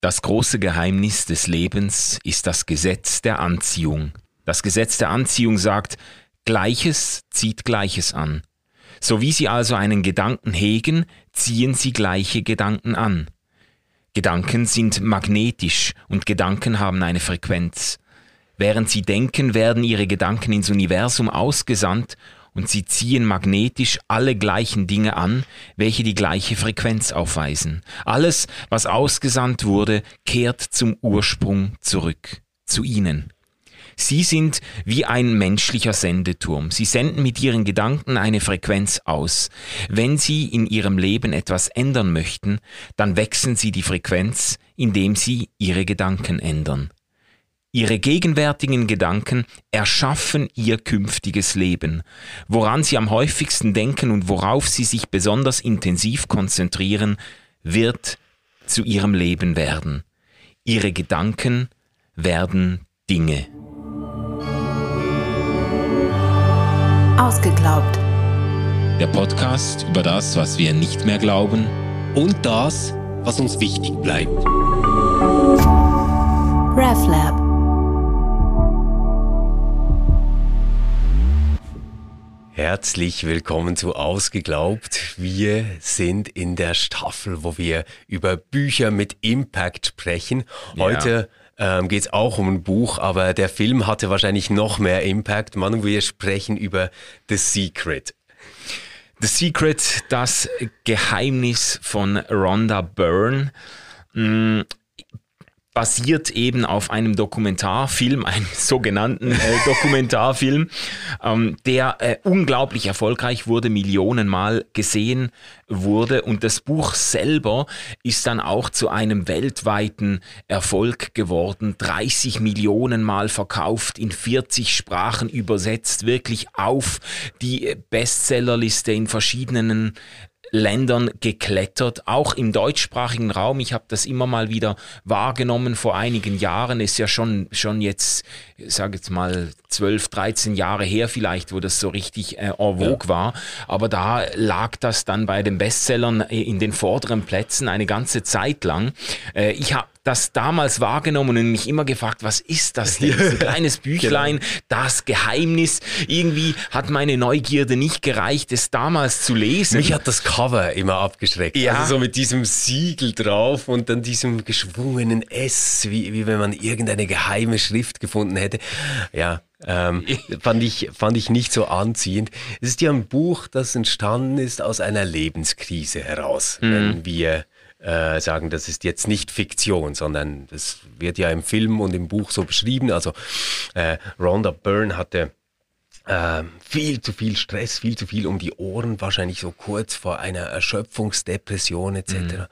Das große Geheimnis des Lebens ist das Gesetz der Anziehung. Das Gesetz der Anziehung sagt, Gleiches zieht Gleiches an. So wie Sie also einen Gedanken hegen, ziehen Sie gleiche Gedanken an. Gedanken sind magnetisch und Gedanken haben eine Frequenz. Während Sie denken, werden Ihre Gedanken ins Universum ausgesandt und sie ziehen magnetisch alle gleichen Dinge an, welche die gleiche Frequenz aufweisen. Alles, was ausgesandt wurde, kehrt zum Ursprung zurück, zu ihnen. Sie sind wie ein menschlicher Sendeturm. Sie senden mit ihren Gedanken eine Frequenz aus. Wenn Sie in Ihrem Leben etwas ändern möchten, dann wechseln Sie die Frequenz, indem Sie Ihre Gedanken ändern. Ihre gegenwärtigen Gedanken erschaffen Ihr künftiges Leben. Woran Sie am häufigsten denken und worauf Sie sich besonders intensiv konzentrieren, wird zu Ihrem Leben werden. Ihre Gedanken werden Dinge. Ausgeglaubt. Der Podcast über das, was wir nicht mehr glauben und das, was uns wichtig bleibt. RefLab. Herzlich willkommen zu Ausgeglaubt. Wir sind in der Staffel, wo wir über Bücher mit Impact sprechen. Heute ja. ähm, geht es auch um ein Buch, aber der Film hatte wahrscheinlich noch mehr Impact. Manu, wir sprechen über The Secret. The Secret, das Geheimnis von Rhonda Byrne. Basiert eben auf einem Dokumentarfilm, einem sogenannten äh, Dokumentarfilm, ähm, der äh, unglaublich erfolgreich wurde, Millionenmal gesehen wurde. Und das Buch selber ist dann auch zu einem weltweiten Erfolg geworden. 30 Millionen Mal verkauft, in 40 Sprachen übersetzt, wirklich auf die Bestsellerliste in verschiedenen Ländern geklettert, auch im deutschsprachigen Raum. Ich habe das immer mal wieder wahrgenommen vor einigen Jahren. Ist ja schon, schon jetzt, sage jetzt mal, 12, 13 Jahre her vielleicht, wo das so richtig äh, en vogue ja. war. Aber da lag das dann bei den Bestsellern in den vorderen Plätzen eine ganze Zeit lang. Äh, ich habe das damals wahrgenommen und mich immer gefragt, was ist das denn? ein kleines Büchlein, genau. das Geheimnis. Irgendwie hat meine Neugierde nicht gereicht, es damals zu lesen. Mich hat das Cover immer abgeschreckt. Ja. Also so mit diesem Siegel drauf und dann diesem geschwungenen S, wie, wie wenn man irgendeine geheime Schrift gefunden hätte. Ja, ähm, fand, ich, fand ich nicht so anziehend. Es ist ja ein Buch, das entstanden ist aus einer Lebenskrise heraus. Mhm. Wenn wir äh, sagen, das ist jetzt nicht Fiktion, sondern das wird ja im Film und im Buch so beschrieben. Also äh, Rhonda Byrne hatte äh, viel zu viel Stress, viel zu viel um die Ohren, wahrscheinlich so kurz vor einer Erschöpfungsdepression etc. Mhm.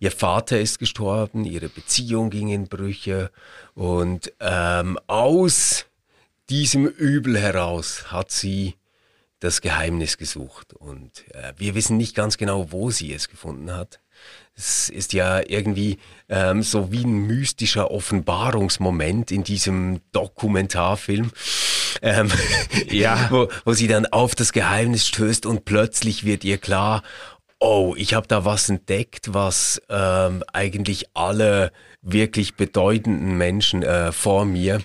Ihr Vater ist gestorben, ihre Beziehung ging in Brüche und ähm, aus diesem Übel heraus hat sie das Geheimnis gesucht. Und äh, wir wissen nicht ganz genau, wo sie es gefunden hat. Es ist ja irgendwie ähm, so wie ein mystischer Offenbarungsmoment in diesem Dokumentarfilm, ähm, ja. wo, wo sie dann auf das Geheimnis stößt und plötzlich wird ihr klar, oh, ich habe da was entdeckt, was ähm, eigentlich alle wirklich bedeutenden Menschen äh, vor mir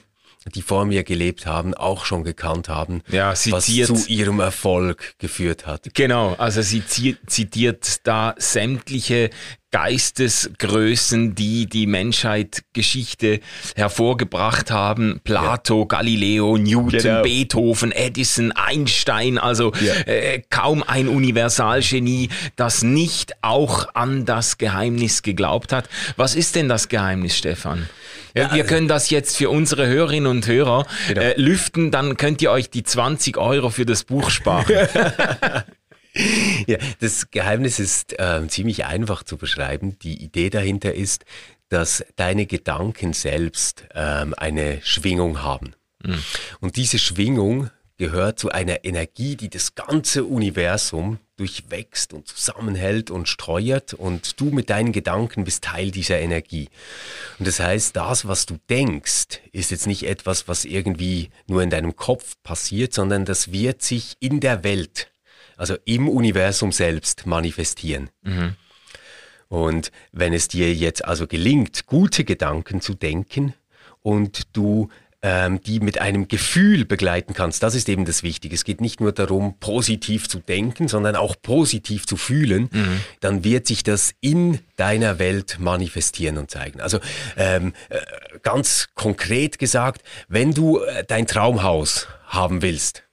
die vor mir gelebt haben, auch schon gekannt haben, ja, was zu ihrem Erfolg geführt hat. Genau, also sie zitiert da sämtliche Geistesgrößen, die die Menschheit Geschichte hervorgebracht haben. Plato, ja. Galileo, Newton, genau. Beethoven, Edison, Einstein, also ja. äh, kaum ein Universalgenie, das nicht auch an das Geheimnis geglaubt hat. Was ist denn das Geheimnis, Stefan? Ja, wir können das jetzt für unsere Hörerinnen und Hörer genau. äh, lüften, dann könnt ihr euch die 20 Euro für das Buch sparen. ja, das Geheimnis ist äh, ziemlich einfach zu beschreiben. Die Idee dahinter ist, dass deine Gedanken selbst ähm, eine Schwingung haben. Mhm. Und diese Schwingung gehört zu einer Energie, die das ganze Universum durchwächst und zusammenhält und steuert und du mit deinen Gedanken bist Teil dieser Energie. Und das heißt, das, was du denkst, ist jetzt nicht etwas, was irgendwie nur in deinem Kopf passiert, sondern das wird sich in der Welt, also im Universum selbst manifestieren. Mhm. Und wenn es dir jetzt also gelingt, gute Gedanken zu denken und du ähm, die mit einem Gefühl begleiten kannst. Das ist eben das Wichtige. Es geht nicht nur darum, positiv zu denken, sondern auch positiv zu fühlen. Mhm. Dann wird sich das in deiner Welt manifestieren und zeigen. Also ähm, äh, ganz konkret gesagt, wenn du äh, dein Traumhaus haben willst,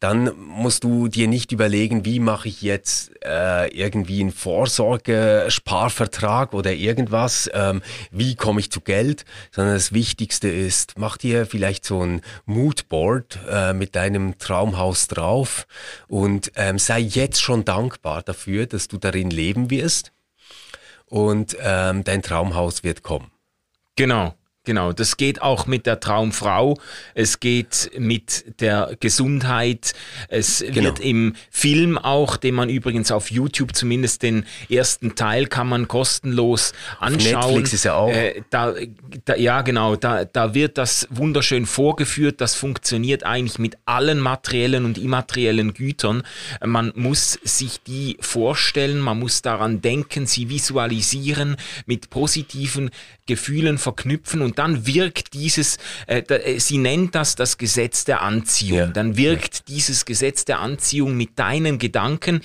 dann musst du dir nicht überlegen, wie mache ich jetzt äh, irgendwie einen Vorsorgesparvertrag oder irgendwas, ähm, wie komme ich zu Geld, sondern das Wichtigste ist, mach dir vielleicht so ein Moodboard äh, mit deinem Traumhaus drauf und ähm, sei jetzt schon dankbar dafür, dass du darin leben wirst und ähm, dein Traumhaus wird kommen. Genau. Genau, das geht auch mit der Traumfrau, es geht mit der Gesundheit, es genau. wird im Film auch, den man übrigens auf YouTube zumindest den ersten Teil kann man kostenlos anschauen. Auf Netflix ist ja auch. Äh, da, da, ja, genau, da, da wird das wunderschön vorgeführt, das funktioniert eigentlich mit allen materiellen und immateriellen Gütern. Man muss sich die vorstellen, man muss daran denken, sie visualisieren, mit positiven Gefühlen verknüpfen und dann wirkt dieses, äh, äh, sie nennt das das Gesetz der Anziehung. Ja. Dann wirkt ja. dieses Gesetz der Anziehung mit deinen Gedanken,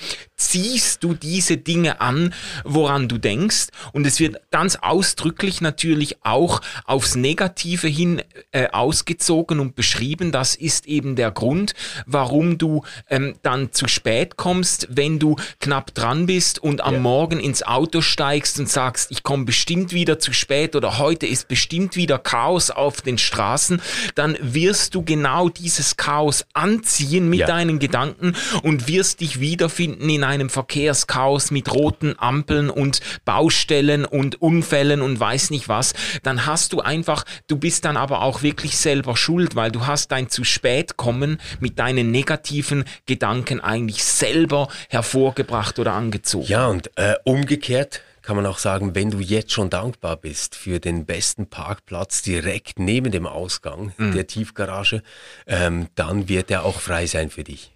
ziehst du diese Dinge an, woran du denkst und es wird ganz ausdrücklich natürlich auch aufs Negative hin äh, ausgezogen und beschrieben. Das ist eben der Grund, warum du ähm, dann zu spät kommst, wenn du knapp dran bist und am ja. Morgen ins Auto steigst und sagst, ich komme bestimmt wieder zu spät oder heute ist bestimmt wieder Chaos auf den Straßen, dann wirst du genau dieses Chaos anziehen mit ja. deinen Gedanken und wirst dich wiederfinden in einem Verkehrschaos mit roten Ampeln und Baustellen und Unfällen und weiß nicht was. Dann hast du einfach, du bist dann aber auch wirklich selber schuld, weil du hast dein zu spät kommen mit deinen negativen Gedanken eigentlich selber hervorgebracht oder angezogen. Ja, und äh, umgekehrt kann man auch sagen, wenn du jetzt schon dankbar bist für den besten Parkplatz direkt neben dem Ausgang mhm. der Tiefgarage, ähm, dann wird er auch frei sein für dich.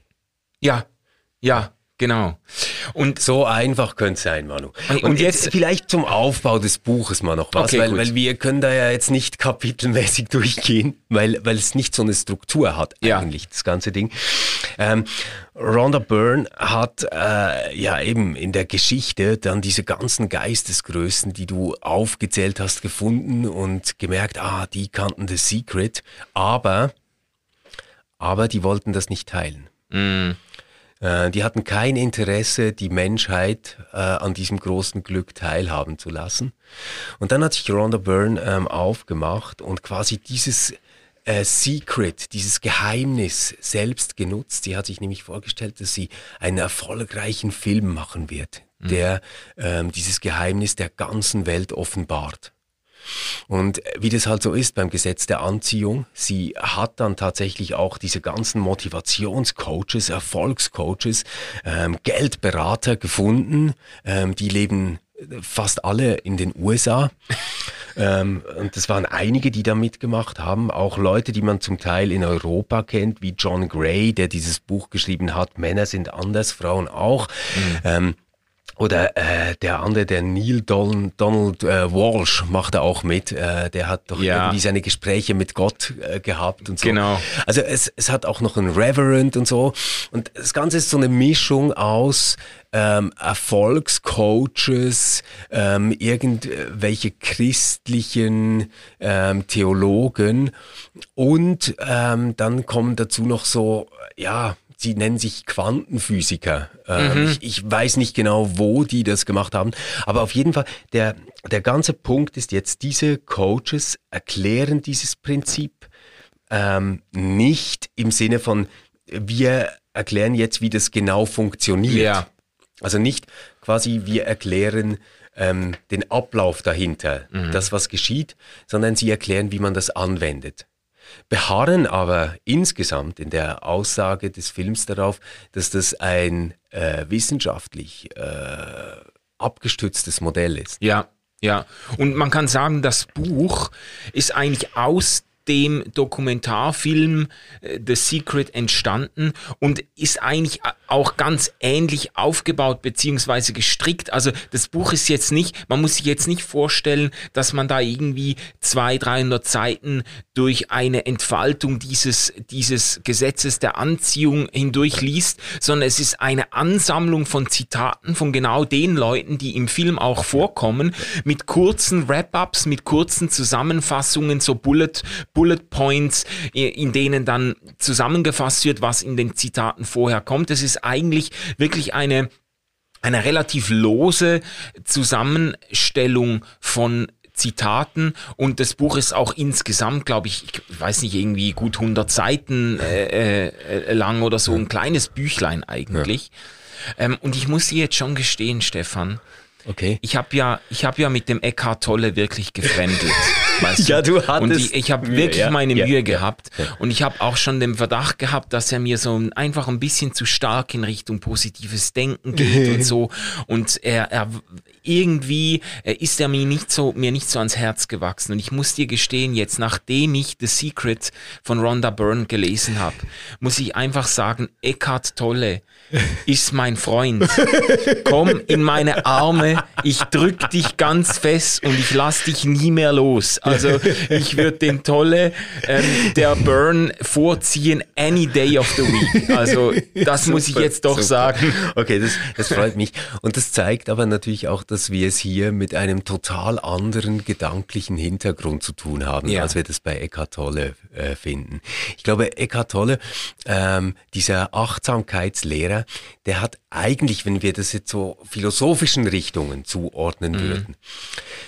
Ja, ja, Genau. Und so einfach könnte es sein, Manu. Und, und jetzt vielleicht zum Aufbau des Buches mal noch was, okay, weil, weil wir können da ja jetzt nicht kapitelmäßig durchgehen, weil, weil es nicht so eine Struktur hat ja. eigentlich, das ganze Ding. Ähm, Rhonda Byrne hat äh, ja eben in der Geschichte dann diese ganzen Geistesgrößen, die du aufgezählt hast, gefunden und gemerkt, ah, die kannten The Secret, aber, aber die wollten das nicht teilen. Mm. Äh, die hatten kein Interesse, die Menschheit äh, an diesem großen Glück teilhaben zu lassen. Und dann hat sich Rhonda Byrne ähm, aufgemacht und quasi dieses äh, Secret, dieses Geheimnis selbst genutzt. Sie hat sich nämlich vorgestellt, dass sie einen erfolgreichen Film machen wird, mhm. der ähm, dieses Geheimnis der ganzen Welt offenbart. Und wie das halt so ist beim Gesetz der Anziehung, sie hat dann tatsächlich auch diese ganzen Motivationscoaches, Erfolgscoaches, ähm, Geldberater gefunden, ähm, die leben fast alle in den USA. ähm, und das waren einige, die da mitgemacht haben. Auch Leute, die man zum Teil in Europa kennt, wie John Gray, der dieses Buch geschrieben hat, Männer sind anders, Frauen auch. Mhm. Ähm, oder äh, der andere, der Neil Don Donald äh, Walsh macht da auch mit. Äh, der hat doch ja. irgendwie seine Gespräche mit Gott äh, gehabt und so. Genau. Also es, es hat auch noch einen Reverend und so. Und das Ganze ist so eine Mischung aus ähm, Erfolgscoaches, ähm, irgendwelche christlichen ähm, Theologen und ähm, dann kommen dazu noch so, ja, sie nennen sich Quantenphysiker. Ähm, mhm. ich, ich, weiß nicht genau, wo die das gemacht haben, aber auf jeden Fall, der, der ganze Punkt ist jetzt, diese Coaches erklären dieses Prinzip ähm, nicht im Sinne von, wir erklären jetzt, wie das genau funktioniert. Ja. Also nicht quasi, wir erklären ähm, den Ablauf dahinter, mhm. das, was geschieht, sondern sie erklären, wie man das anwendet beharren aber insgesamt in der Aussage des Films darauf, dass das ein äh, wissenschaftlich äh, abgestütztes Modell ist. Ja, ja. Und man kann sagen, das Buch ist eigentlich aus dem Dokumentarfilm äh, The Secret entstanden und ist eigentlich auch ganz ähnlich aufgebaut beziehungsweise gestrickt. Also das Buch ist jetzt nicht, man muss sich jetzt nicht vorstellen, dass man da irgendwie zwei, 300 Seiten durch eine Entfaltung dieses, dieses Gesetzes der Anziehung hindurch liest, sondern es ist eine Ansammlung von Zitaten von genau den Leuten, die im Film auch vorkommen, mit kurzen Wrap-ups, mit kurzen Zusammenfassungen, so Bullet, Bullet Points, in denen dann zusammengefasst wird, was in den Zitaten vorher kommt. Es ist eigentlich wirklich eine eine relativ lose Zusammenstellung von Zitaten und das Buch ist auch insgesamt, glaube ich, ich weiß nicht, irgendwie gut 100 Seiten äh, äh, lang oder so, ein kleines Büchlein eigentlich. Ja. Ähm, und ich muss dir jetzt schon gestehen, Stefan, Okay. Ich habe ja, ich habe ja mit dem Eckhart Tolle wirklich gefremdet. weißt ja, du hattest. Und ich, ich habe wirklich ja, meine ja, Mühe gehabt. Und ich habe auch schon den Verdacht gehabt, dass er mir so einfach ein bisschen zu stark in Richtung positives Denken geht und so. Und er, er irgendwie ist er mir nicht so, mir nicht so ans Herz gewachsen. Und ich muss dir gestehen, jetzt, nachdem ich The Secret von Rhonda Byrne gelesen habe, muss ich einfach sagen, Eckhart Tolle ist mein Freund. Komm in meine Arme, ich drück dich ganz fest und ich lass dich nie mehr los. Also ich würde den Tolle ähm, der Burn vorziehen any day of the week. Also das super, muss ich jetzt doch super. sagen. Okay, das, das freut mich. Und das zeigt aber natürlich auch, dass wir es hier mit einem total anderen gedanklichen Hintergrund zu tun haben, ja. als wir das bei Eckhart Tolle äh, finden. Ich glaube, Eckhart Tolle, ähm, dieser Achtsamkeitslehrer, der hat eigentlich, wenn wir das jetzt so philosophischen Richtungen zuordnen mhm. würden,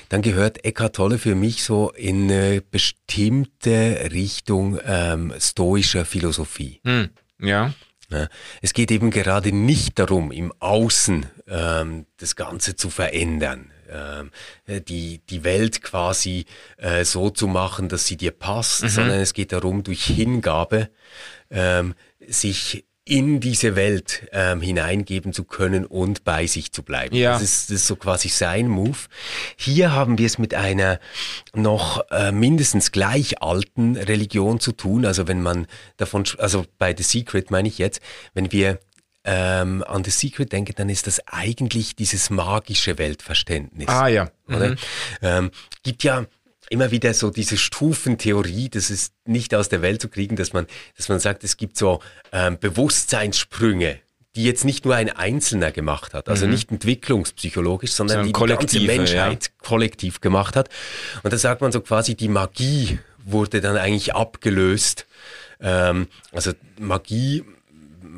dann gehört Eckhart Tolle für mich so in eine bestimmte Richtung ähm, stoischer Philosophie. Ja. Ja, es geht eben gerade nicht darum, im Außen ähm, das Ganze zu verändern, ähm, die, die Welt quasi äh, so zu machen, dass sie dir passt, mhm. sondern es geht darum, durch Hingabe ähm, sich in diese Welt ähm, hineingeben zu können und bei sich zu bleiben. Ja. Das, ist, das ist so quasi sein Move. Hier haben wir es mit einer noch äh, mindestens gleich alten Religion zu tun. Also wenn man davon, also bei The Secret meine ich jetzt, wenn wir ähm, an The Secret denken, dann ist das eigentlich dieses magische Weltverständnis. Ah ja. Mhm. Ähm, gibt ja immer wieder so diese Stufentheorie, das ist nicht aus der Welt zu kriegen, dass man, dass man sagt, es gibt so ähm, Bewusstseinssprünge, die jetzt nicht nur ein Einzelner gemacht hat, also mhm. nicht entwicklungspsychologisch, sondern die die ganze Menschheit ja. kollektiv gemacht hat. Und da sagt man so quasi, die Magie wurde dann eigentlich abgelöst. Ähm, also Magie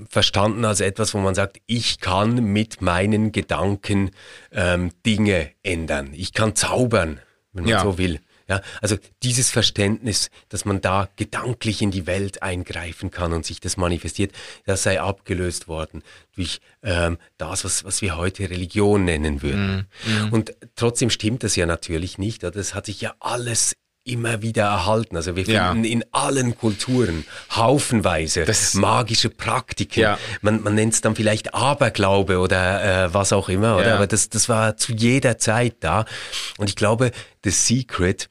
verstanden als etwas, wo man sagt, ich kann mit meinen Gedanken ähm, Dinge ändern. Ich kann zaubern, wenn man ja. so will. Ja, also dieses Verständnis, dass man da gedanklich in die Welt eingreifen kann und sich das manifestiert, das sei abgelöst worden durch ähm, das, was, was wir heute Religion nennen würden. Mm, mm. Und trotzdem stimmt das ja natürlich nicht. Das hat sich ja alles immer wieder erhalten. Also wir finden ja. in allen Kulturen haufenweise das, magische Praktiken. Ja. Man, man nennt es dann vielleicht Aberglaube oder äh, was auch immer, oder? Ja. Aber das, das war zu jeder Zeit da. Und ich glaube, The Secret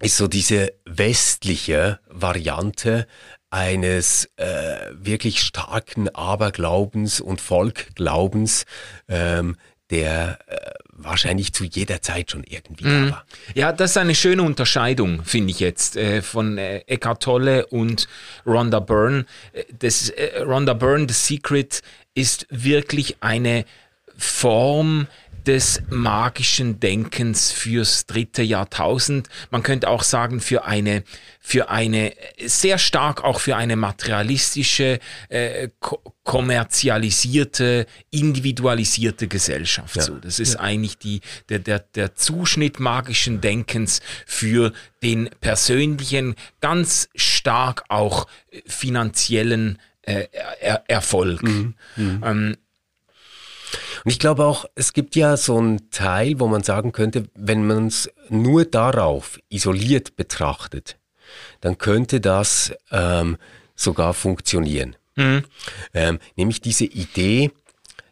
ist so diese westliche Variante eines äh, wirklich starken Aberglaubens und Volkglaubens, ähm, der äh, wahrscheinlich zu jeder Zeit schon irgendwie da mhm. war. Ja, das ist eine schöne Unterscheidung, finde ich jetzt, äh, von äh, Eckhart Tolle und Rhonda Byrne. Äh, das, äh, Rhonda Byrne, The Secret, ist wirklich eine Form, des magischen Denkens fürs dritte Jahrtausend. Man könnte auch sagen, für eine, für eine, sehr stark auch für eine materialistische, äh, kommerzialisierte, individualisierte Gesellschaft. Ja. So, das ist ja. eigentlich die, der, der, der Zuschnitt magischen Denkens für den persönlichen, ganz stark auch finanziellen äh, er Erfolg. Mhm. Mhm. Ähm, und ich glaube auch, es gibt ja so einen Teil, wo man sagen könnte, wenn man es nur darauf isoliert betrachtet, dann könnte das ähm, sogar funktionieren. Mhm. Ähm, nämlich diese Idee,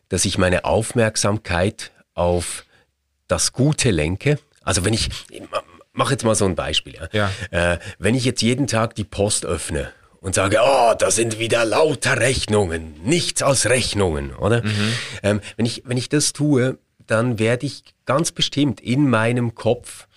dass ich meine Aufmerksamkeit auf das Gute lenke. Also wenn ich, mach jetzt mal so ein Beispiel. Ja. ja. Äh, wenn ich jetzt jeden Tag die Post öffne und sage, oh, da sind wieder lauter Rechnungen, nichts als Rechnungen, oder? Mhm. Ähm, wenn, ich, wenn ich das tue, dann werde ich ganz bestimmt in meinem Kopf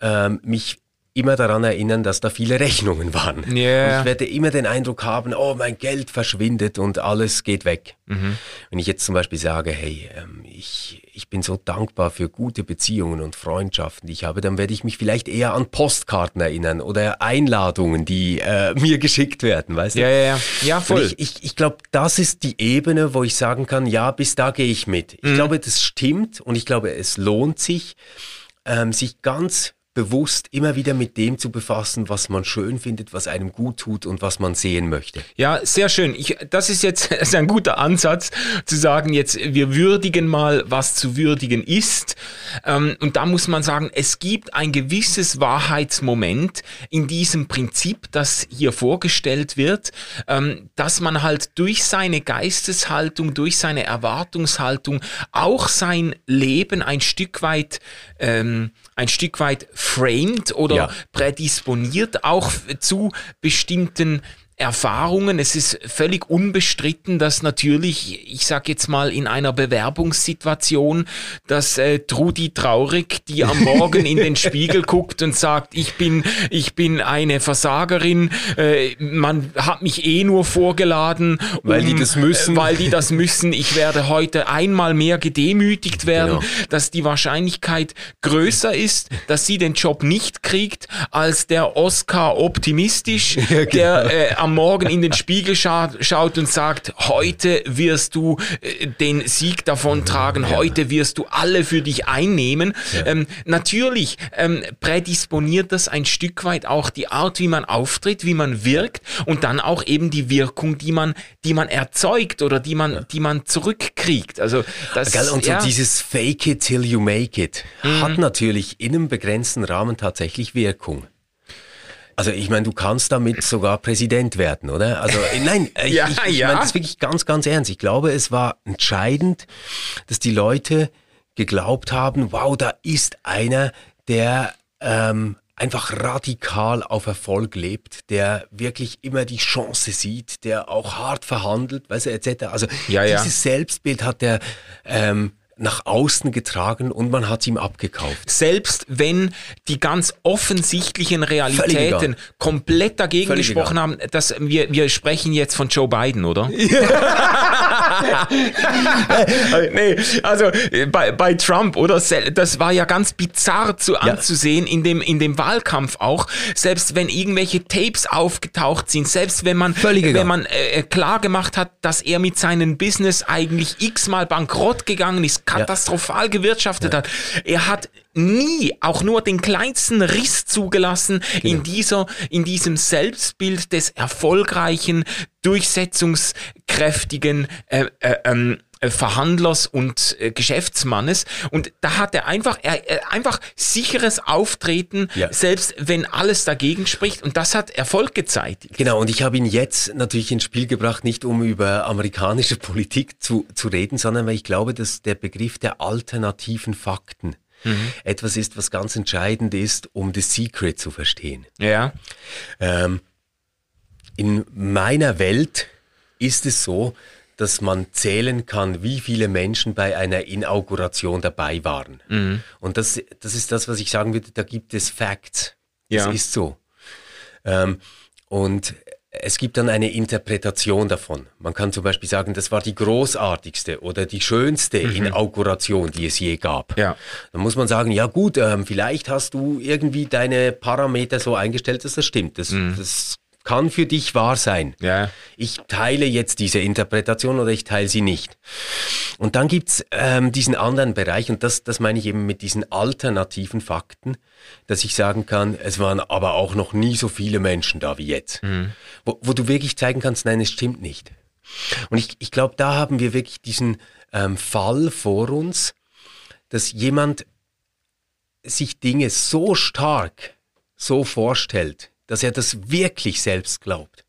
ähm, mich immer daran erinnern, dass da viele Rechnungen waren. Yeah. Und ich werde immer den Eindruck haben, oh, mein Geld verschwindet und alles geht weg. Mhm. Wenn ich jetzt zum Beispiel sage, hey, ähm, ich, ich bin so dankbar für gute Beziehungen und Freundschaften, die ich habe, dann werde ich mich vielleicht eher an Postkarten erinnern oder Einladungen, die äh, mir geschickt werden, weißt du? Ja, ja, ja. Ja, voll. Und ich, ich, ich glaube, das ist die Ebene, wo ich sagen kann, ja, bis da gehe ich mit. Ich mhm. glaube, das stimmt und ich glaube, es lohnt sich, ähm, sich ganz bewusst immer wieder mit dem zu befassen, was man schön findet, was einem gut tut und was man sehen möchte. Ja, sehr schön. Ich, das ist jetzt das ist ein guter Ansatz, zu sagen, jetzt wir würdigen mal, was zu würdigen ist. Ähm, und da muss man sagen, es gibt ein gewisses Wahrheitsmoment in diesem Prinzip, das hier vorgestellt wird, ähm, dass man halt durch seine Geisteshaltung, durch seine Erwartungshaltung auch sein Leben ein Stück weit ähm, ein Stück weit framed oder ja. prädisponiert auch zu bestimmten Erfahrungen. Es ist völlig unbestritten, dass natürlich, ich sag jetzt mal in einer Bewerbungssituation, dass äh, Trudi traurig, die am Morgen in den Spiegel guckt und sagt, ich bin, ich bin eine Versagerin, äh, man hat mich eh nur vorgeladen, um, weil die das müssen, äh, weil die das müssen. Ich werde heute einmal mehr gedemütigt werden, genau. dass die Wahrscheinlichkeit größer ist, dass sie den Job nicht kriegt, als der Oscar optimistisch, ja, genau. der äh, am Morgen in den Spiegel scha schaut und sagt, heute wirst du äh, den Sieg davontragen, ja. heute wirst du alle für dich einnehmen. Ja. Ähm, natürlich ähm, prädisponiert das ein Stück weit auch die Art, wie man auftritt, wie man wirkt und dann auch eben die Wirkung, die man, die man erzeugt oder die man, ja. die man zurückkriegt. Also das, Geil, und so dieses Fake it till you make it mhm. hat natürlich in einem begrenzten Rahmen tatsächlich Wirkung. Also ich meine, du kannst damit sogar Präsident werden, oder? Also äh, nein, äh, ich, ja, ich, ich ja. meine das wirklich ganz, ganz ernst. Ich glaube, es war entscheidend, dass die Leute geglaubt haben, wow, da ist einer, der ähm, einfach radikal auf Erfolg lebt, der wirklich immer die Chance sieht, der auch hart verhandelt, weißt du, etc. Also ja, dieses Selbstbild hat der ähm, nach außen getragen und man hat ihm abgekauft. Selbst wenn die ganz offensichtlichen Realitäten komplett dagegen Völlig gesprochen egal. haben, dass wir, wir sprechen jetzt von Joe Biden, oder? nee, also bei, bei Trump, oder? Das war ja ganz bizarr zu anzusehen in dem, in dem Wahlkampf auch. Selbst wenn irgendwelche Tapes aufgetaucht sind, selbst wenn man, wenn man äh, klar gemacht hat, dass er mit seinem Business eigentlich x-mal bankrott gegangen ist, katastrophal gewirtschaftet hat. Er hat nie auch nur den kleinsten Riss zugelassen genau. in dieser, in diesem Selbstbild des erfolgreichen, durchsetzungskräftigen, äh, äh, ähm, äh, Verhandlers und äh, Geschäftsmannes. Und da hat er einfach, er, er einfach sicheres Auftreten, ja. selbst wenn alles dagegen spricht. Und das hat Erfolg gezeigt. Genau, und ich habe ihn jetzt natürlich ins Spiel gebracht, nicht um über amerikanische Politik zu, zu reden, sondern weil ich glaube, dass der Begriff der alternativen Fakten mhm. etwas ist, was ganz entscheidend ist, um The Secret zu verstehen. Ja. Ähm, in meiner Welt ist es so, dass man zählen kann, wie viele Menschen bei einer Inauguration dabei waren. Mhm. Und das, das ist das, was ich sagen würde, da gibt es Facts. Das ja. ist so. Ähm, und es gibt dann eine Interpretation davon. Man kann zum Beispiel sagen, das war die großartigste oder die schönste mhm. Inauguration, die es je gab. Ja. Dann muss man sagen, ja gut, ähm, vielleicht hast du irgendwie deine Parameter so eingestellt, dass das stimmt. Das, mhm. das kann für dich wahr sein. Ja. Ich teile jetzt diese Interpretation oder ich teile sie nicht. Und dann gibt's ähm, diesen anderen Bereich, und das, das meine ich eben mit diesen alternativen Fakten, dass ich sagen kann, es waren aber auch noch nie so viele Menschen da wie jetzt. Mhm. Wo, wo du wirklich zeigen kannst, nein, es stimmt nicht. Und ich, ich glaube, da haben wir wirklich diesen ähm, Fall vor uns, dass jemand sich Dinge so stark so vorstellt, dass er das wirklich selbst glaubt.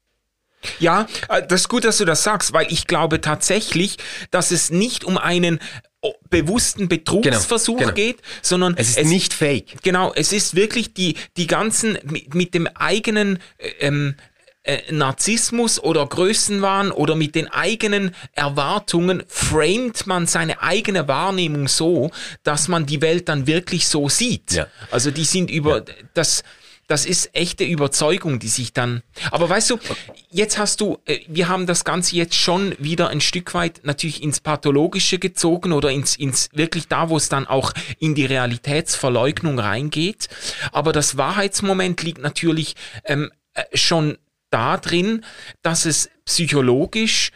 Ja, äh, das ist gut, dass du das sagst, weil ich glaube tatsächlich, dass es nicht um einen oh, bewussten Betrugsversuch genau, genau. geht, sondern es ist es, nicht fake. Genau, es ist wirklich die die ganzen mit, mit dem eigenen äh, ähm, äh, Narzissmus oder Größenwahn oder mit den eigenen Erwartungen framet man seine eigene Wahrnehmung so, dass man die Welt dann wirklich so sieht. Ja. Also die sind über ja. das das ist echte Überzeugung, die sich dann. Aber weißt du, jetzt hast du, äh, wir haben das Ganze jetzt schon wieder ein Stück weit natürlich ins Pathologische gezogen oder ins, ins wirklich da, wo es dann auch in die Realitätsverleugnung reingeht. Aber das Wahrheitsmoment liegt natürlich ähm, äh, schon da drin, dass es psychologisch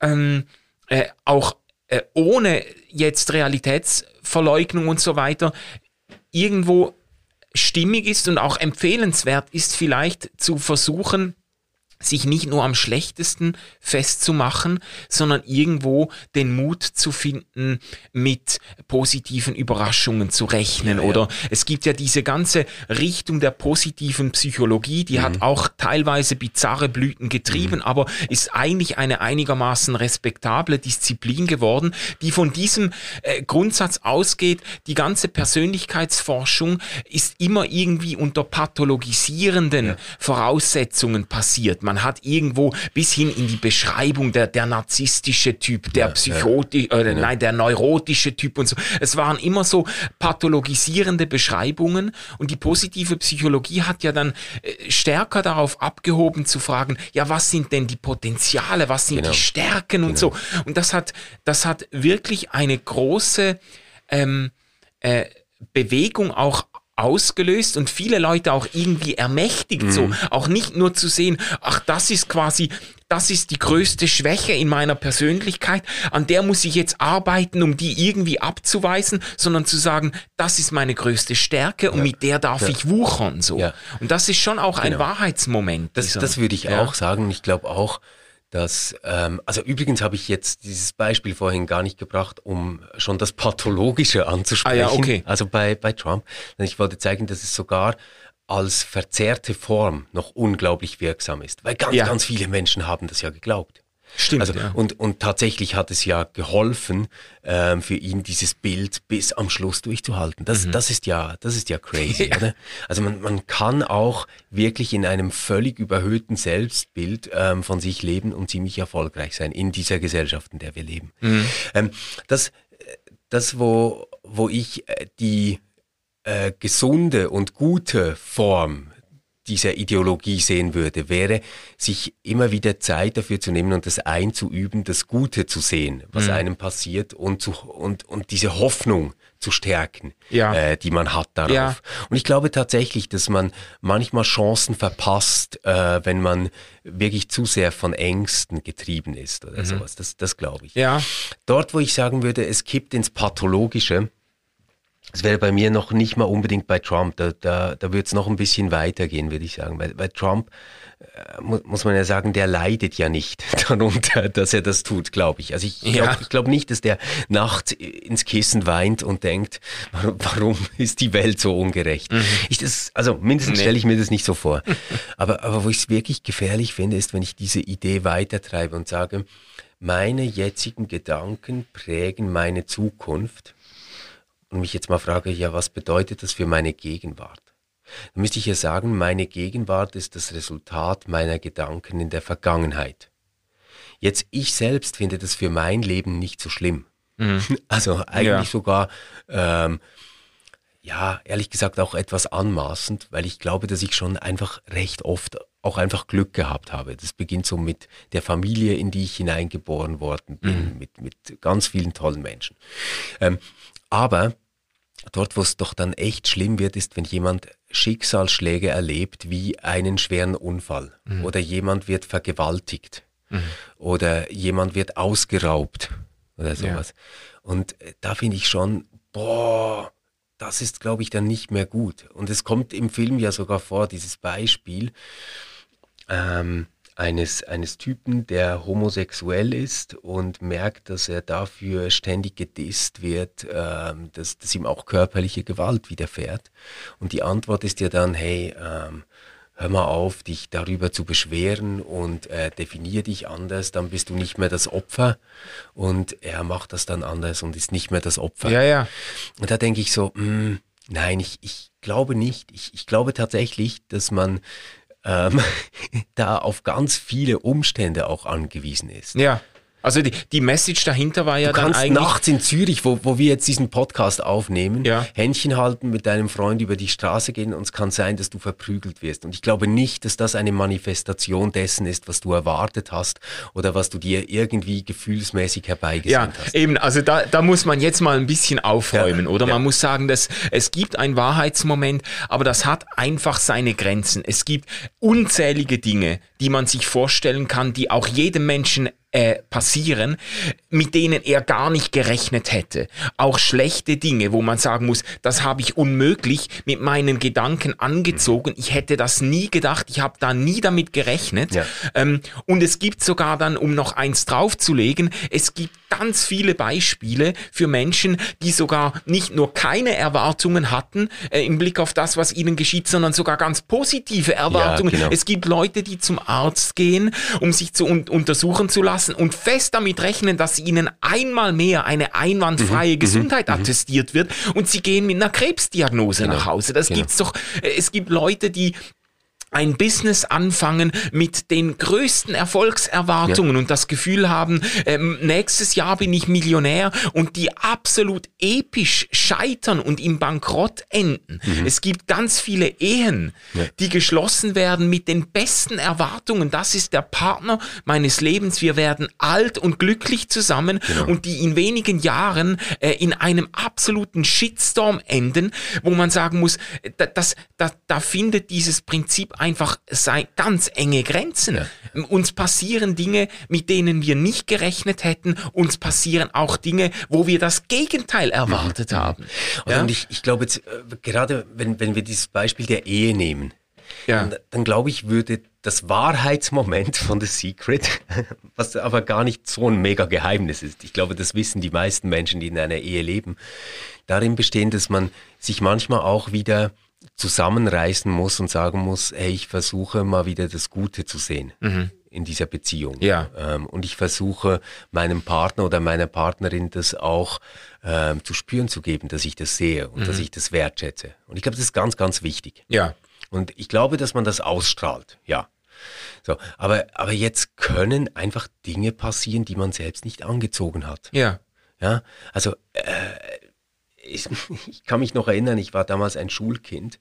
ähm, äh, auch äh, ohne jetzt Realitätsverleugnung und so weiter irgendwo stimmig ist und auch empfehlenswert ist, vielleicht zu versuchen, sich nicht nur am schlechtesten festzumachen, sondern irgendwo den Mut zu finden, mit positiven Überraschungen zu rechnen. Ja, Oder es gibt ja diese ganze Richtung der positiven Psychologie, die mhm. hat auch teilweise bizarre Blüten getrieben, mhm. aber ist eigentlich eine einigermaßen respektable Disziplin geworden, die von diesem äh, Grundsatz ausgeht, die ganze Persönlichkeitsforschung ist immer irgendwie unter pathologisierenden ja. Voraussetzungen passiert. Man man hat irgendwo bis hin in die Beschreibung der, der narzisstische Typ, der ja, Psychoti ja. Äh, nein, der neurotische Typ und so. Es waren immer so pathologisierende Beschreibungen und die positive Psychologie hat ja dann äh, stärker darauf abgehoben zu fragen, ja, was sind denn die Potenziale, was sind genau. die Stärken und genau. so. Und das hat, das hat wirklich eine große ähm, äh, Bewegung auch ausgelöst und viele Leute auch irgendwie ermächtigt, mhm. so auch nicht nur zu sehen, ach, das ist quasi, das ist die größte Schwäche in meiner Persönlichkeit, an der muss ich jetzt arbeiten, um die irgendwie abzuweisen, sondern zu sagen, das ist meine größte Stärke und ja. mit der darf ja. ich wuchern, so. Ja. Und das ist schon auch genau. ein Wahrheitsmoment. Das, das würde ich auch sagen. Ich glaube auch, dass, ähm, also übrigens habe ich jetzt dieses Beispiel vorhin gar nicht gebracht, um schon das Pathologische anzusprechen. Ah, ja, okay. Also bei, bei Trump. Ich wollte zeigen, dass es sogar als verzerrte Form noch unglaublich wirksam ist. Weil ganz, ja. ganz viele Menschen haben das ja geglaubt. Stimmt. Also, ja. und, und tatsächlich hat es ja geholfen, ähm, für ihn dieses Bild bis am Schluss durchzuhalten. Das, mhm. das ist ja, das ist ja crazy, ja. oder? Also man, man kann auch wirklich in einem völlig überhöhten Selbstbild ähm, von sich leben und ziemlich erfolgreich sein in dieser Gesellschaft, in der wir leben. Mhm. Ähm, das, das, wo, wo ich äh, die äh, gesunde und gute Form dieser Ideologie sehen würde, wäre, sich immer wieder Zeit dafür zu nehmen und das einzuüben, das Gute zu sehen, was mhm. einem passiert und, zu, und, und diese Hoffnung zu stärken, ja. äh, die man hat darauf. Ja. Und ich glaube tatsächlich, dass man manchmal Chancen verpasst, äh, wenn man wirklich zu sehr von Ängsten getrieben ist oder mhm. sowas. Das, das glaube ich. Ja. Dort, wo ich sagen würde, es kippt ins Pathologische, es wäre bei mir noch nicht mal unbedingt bei Trump. Da, da, da würde es noch ein bisschen weitergehen, würde ich sagen. Weil, weil Trump, äh, mu muss man ja sagen, der leidet ja nicht darunter, dass er das tut, glaube ich. Also ich glaube ja. glaub nicht, dass der nachts ins Kissen weint und denkt, warum ist die Welt so ungerecht? Mhm. Ich das, also mindestens nee. stelle ich mir das nicht so vor. aber, aber wo ich es wirklich gefährlich finde, ist, wenn ich diese Idee weitertreibe und sage, meine jetzigen Gedanken prägen meine Zukunft und mich jetzt mal frage, ja, was bedeutet das für meine Gegenwart? Dann müsste ich ja sagen, meine Gegenwart ist das Resultat meiner Gedanken in der Vergangenheit. Jetzt, ich selbst finde das für mein Leben nicht so schlimm. Mhm. Also eigentlich ja. sogar, ähm, ja, ehrlich gesagt auch etwas anmaßend, weil ich glaube, dass ich schon einfach recht oft auch einfach Glück gehabt habe. Das beginnt so mit der Familie, in die ich hineingeboren worden bin, mhm. mit, mit ganz vielen tollen Menschen. Ähm, aber dort, wo es doch dann echt schlimm wird, ist, wenn jemand Schicksalsschläge erlebt, wie einen schweren Unfall mhm. oder jemand wird vergewaltigt mhm. oder jemand wird ausgeraubt oder sowas. Ja. Und äh, da finde ich schon, boah, das ist, glaube ich, dann nicht mehr gut. Und es kommt im Film ja sogar vor, dieses Beispiel. Ähm, eines, eines Typen, der homosexuell ist und merkt, dass er dafür ständig gedisst wird, ähm, dass, dass ihm auch körperliche Gewalt widerfährt. Und die Antwort ist ja dann, hey, ähm, hör mal auf, dich darüber zu beschweren und äh, definier dich anders, dann bist du nicht mehr das Opfer. Und er macht das dann anders und ist nicht mehr das Opfer. Ja, ja. Und da denke ich so, mh, hm, nein, ich, ich glaube nicht. Ich, ich glaube tatsächlich, dass man ähm, da auf ganz viele Umstände auch angewiesen ist. Ja. Also die, die Message dahinter war ja du dann kannst eigentlich... nachts in Zürich, wo, wo wir jetzt diesen Podcast aufnehmen, Ja. Händchen halten, mit deinem Freund über die Straße gehen und es kann sein, dass du verprügelt wirst. Und ich glaube nicht, dass das eine Manifestation dessen ist, was du erwartet hast oder was du dir irgendwie gefühlsmäßig herbeigesehnt Ja, hast. eben, also da, da muss man jetzt mal ein bisschen aufräumen, Ja, oder? ja. Man muss sagen, dass es gibt einen Wahrheitsmoment, aber das hat einfach seine Grenzen. Es gibt unzählige Dinge, die man sich vorstellen kann, die auch jedem Menschen äh, passieren, mit denen er gar nicht gerechnet hätte. Auch schlechte Dinge, wo man sagen muss, das habe ich unmöglich mit meinen Gedanken angezogen. Ich hätte das nie gedacht, ich habe da nie damit gerechnet. Ja. Ähm, und es gibt sogar dann, um noch eins draufzulegen, es gibt ganz viele Beispiele für Menschen, die sogar nicht nur keine Erwartungen hatten äh, im Blick auf das, was ihnen geschieht, sondern sogar ganz positive Erwartungen. genau. Es gibt Leute, die zum Arzt gehen, um sich zu un untersuchen zu lassen und fest damit rechnen, dass ihnen einmal mehr eine Mhm. einwandfreie Gesundheit attestiert wird und sie gehen mit einer Krebsdiagnose nach Hause. Das Genau. gibt's doch. äh, Es gibt Leute, die ein Business anfangen mit den größten Erfolgserwartungen und das Gefühl haben, ähm, nächstes Jahr bin ich Millionär und die absolut episch scheitern und im Bankrott enden. Es gibt ganz viele Ehen, die geschlossen werden mit den besten Erwartungen. Das ist der Partner meines Lebens. Wir werden alt und glücklich zusammen und die in wenigen Jahren äh, in einem absoluten Shitstorm enden, wo man sagen muss, da, das, da, da findet dieses Prinzip einfach sei, ganz enge Grenzen. Uns passieren Dinge, mit denen wir nicht gerechnet hätten. Uns passieren auch Dinge, wo wir das Gegenteil erwartet haben. Und, und ich, ich glaube jetzt, äh, gerade wenn, wenn wir dieses Beispiel der Ehe nehmen, Ja. dann, dann glaube ich, würde das Wahrheitsmoment von The Secret, was aber gar nicht so ein mega Geheimnis ist, ich glaube, das wissen die meisten Menschen, die in einer Ehe leben, darin bestehen, dass man sich manchmal auch wieder zusammenreißen muss und sagen muss, hey, ich versuche mal wieder das Gute zu sehen in dieser Beziehung. Ja. Ähm, und ich versuche meinem Partner oder meiner Partnerin das auch ähm, zu spüren zu geben, dass ich das sehe und dass ich das wertschätze. Und ich glaube, das ist ganz, ganz wichtig. Ja. Und ich glaube, dass man das ausstrahlt, ja. So, aber, aber jetzt können einfach Dinge passieren, die man selbst nicht angezogen hat. Ja. Ja, also äh, ich, ich kann mich noch erinnern, ich war damals ein Schulkind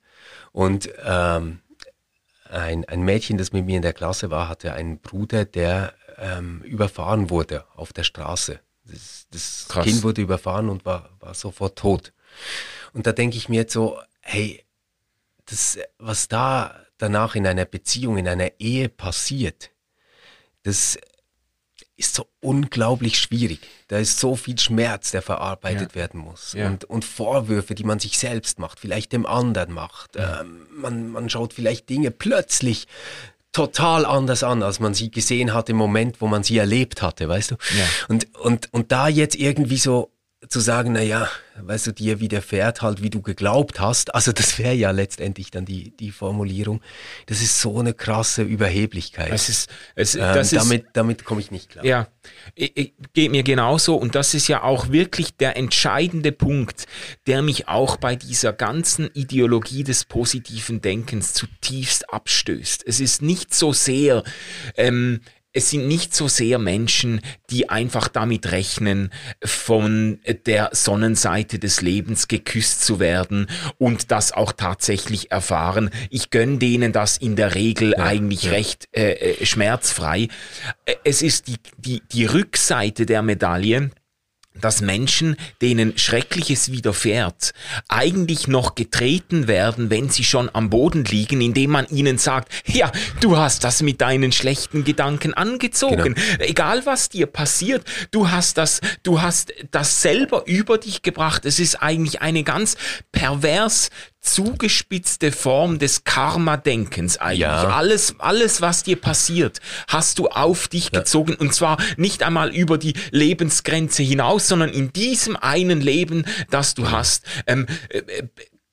und ähm, ein, ein Mädchen, das mit mir in der Klasse war, hatte einen Bruder, der ähm, überfahren wurde auf der Straße. Das, das. Kind wurde überfahren und war, war sofort tot. Und da denke ich mir jetzt so, hey, das, was da danach in einer Beziehung, in einer Ehe passiert, das ist so unglaublich schwierig. Da ist so viel Schmerz, der verarbeitet Ja. werden muss. Ja. Und, und Vorwürfe, die man sich selbst macht, vielleicht dem anderen macht. Ähm, man, man schaut vielleicht Dinge plötzlich total anders an, als man sie gesehen hat im Moment, wo man sie erlebt hatte, weißt du? Ja. Und, und, und da jetzt irgendwie so zu sagen, na ja, weißt du, dir widerfährt halt, wie du geglaubt hast. Also das wäre ja letztendlich dann die, die Formulierung. Das ist so eine krasse Überheblichkeit. Es ist, es, ähm, das ist, damit damit komme ich nicht klar. Ja, ich, ich, geht mir genauso und das ist ja auch wirklich der entscheidende Punkt, der mich auch bei dieser ganzen Ideologie des positiven Denkens zutiefst abstößt. Es ist nicht so sehr, ähm, es sind nicht so sehr Menschen, die einfach damit rechnen, von der Sonnenseite des Lebens geküsst zu werden und das auch tatsächlich erfahren. Ich gönne denen das in der Regel eigentlich recht äh, äh, schmerzfrei. Äh, Es ist die, die, die Rückseite der Medaille, dass Menschen, denen Schreckliches widerfährt, eigentlich noch getreten werden, wenn sie schon am Boden liegen, indem man ihnen sagt, ja, du hast das mit deinen schlechten Gedanken angezogen. Egal was dir passiert, du hast das, du hast das selber über dich gebracht. Es ist eigentlich eine ganz pervers zugespitzte Form des Karma-Denkens eigentlich. Ja. Alles, alles, was dir passiert, hast du auf dich gezogen und zwar nicht einmal über die Lebensgrenze hinaus, sondern in diesem einen Leben, das du hast. Ähm, äh, äh,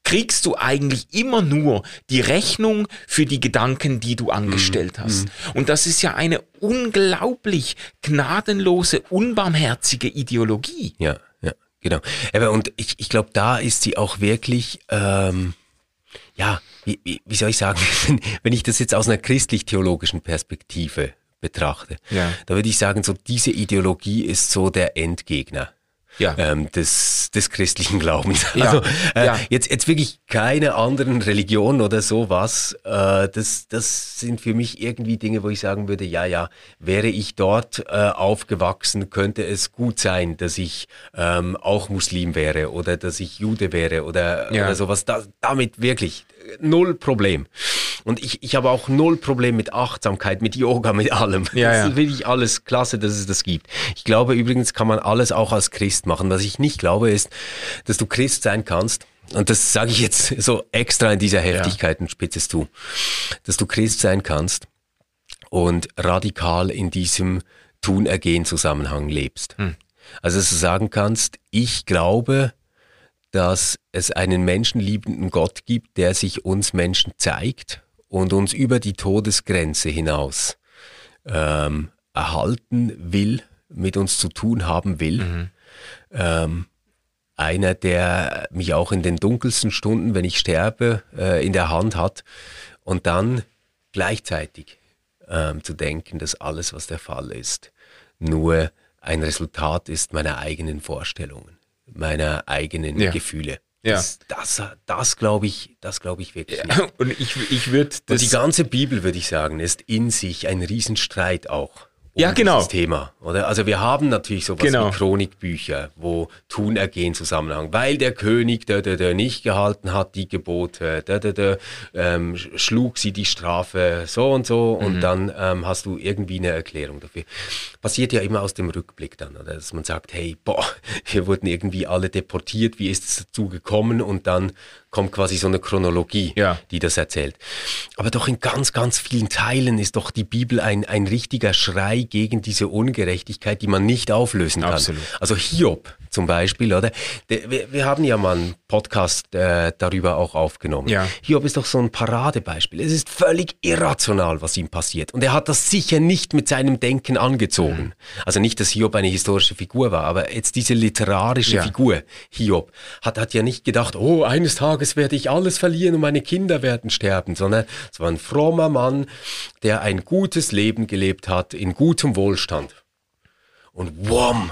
kriegst du eigentlich immer nur die Rechnung für die Gedanken, die du angestellt hast. Und das ist ja eine unglaublich gnadenlose, unbarmherzige Ideologie. Ja, ja, genau. Aber und ich, ich glaube, da ist sie auch wirklich, ähm, ja, wie, wie, soll ich sagen, wenn ich das jetzt aus einer christlich-theologischen Perspektive betrachte, ja. da würde ich sagen, so diese Ideologie ist so der Endgegner ja. ähm, des, des christlichen Glaubens. Ja. Also äh, ja. jetzt, jetzt wirklich keine anderen Religionen oder sowas. Äh, das, das sind für mich irgendwie Dinge, wo ich sagen würde, ja, ja, wäre ich dort äh, aufgewachsen, könnte es gut sein, dass ich ähm, auch Muslim wäre oder dass ich Jude wäre oder, oder sowas. Da, damit wirklich null Problem. Und ich, ich habe auch null Problem mit Achtsamkeit, mit Yoga, mit allem. Ja, das ist wirklich alles klasse, dass es das gibt. Ich glaube übrigens, kann man alles auch als Christ machen. Was ich nicht glaube, ist, dass du Christ sein kannst. Und das sage ich jetzt so extra in dieser Heftigkeit und spitzest du, dass du Christ sein kannst und radikal in diesem Tun-Ergehen-Zusammenhang lebst. Hm. Also dass du sagen kannst, ich glaube, dass es einen menschenliebenden Gott gibt, der sich uns Menschen zeigt und uns über die Todesgrenze hinaus ähm, erhalten will, mit uns zu tun haben will. Mhm. Ähm, einer, der mich auch in den dunkelsten Stunden, wenn ich sterbe, äh, in der Hand hat und dann gleichzeitig ähm, zu denken, dass alles, was der Fall ist, nur ein Resultat ist meiner eigenen Vorstellungen meiner eigenen ja. Gefühle. Ja. Das, das, das glaube ich, das glaube ich wirklich. Ja, und ich, ich würde Und die ganze Bibel, würde ich sagen, ist in sich ein Riesenstreit auch ja, genau. Thema, oder? Also wir haben natürlich sowas genau. wie Chronikbücher, wo Tun ergehen Zusammenhang, weil der König der, der, der nicht gehalten hat die Gebote, der, der, der ähm, schlug sie die Strafe so und so mhm. und dann ähm, hast du irgendwie eine Erklärung dafür. Passiert ja immer aus dem Rückblick dann, oder? Dass man sagt, hey, boah, wir wurden irgendwie alle deportiert, wie ist es dazu gekommen und dann kommt quasi so eine Chronologie, ja. die das erzählt. Aber doch in ganz, ganz vielen Teilen ist doch die Bibel ein, ein richtiger Schrei gegen diese Ungerechtigkeit, die man nicht auflösen kann. Absolut. Also Hiob zum Beispiel, oder? Wir, wir haben ja mal einen Podcast äh, darüber auch aufgenommen. Ja. Hiob ist doch so ein Paradebeispiel. Es ist völlig irrational, was ihm passiert. Und er hat das sicher nicht mit seinem Denken angezogen. Mhm. Also nicht, dass Hiob eine historische Figur war, aber jetzt diese literarische ja. Figur, Hiob, hat, hat ja nicht gedacht, oh, eines Tages werde ich alles verlieren und meine Kinder werden sterben, sondern es war ein frommer Mann, der ein gutes Leben gelebt hat, in gutem Wohlstand. Und wom,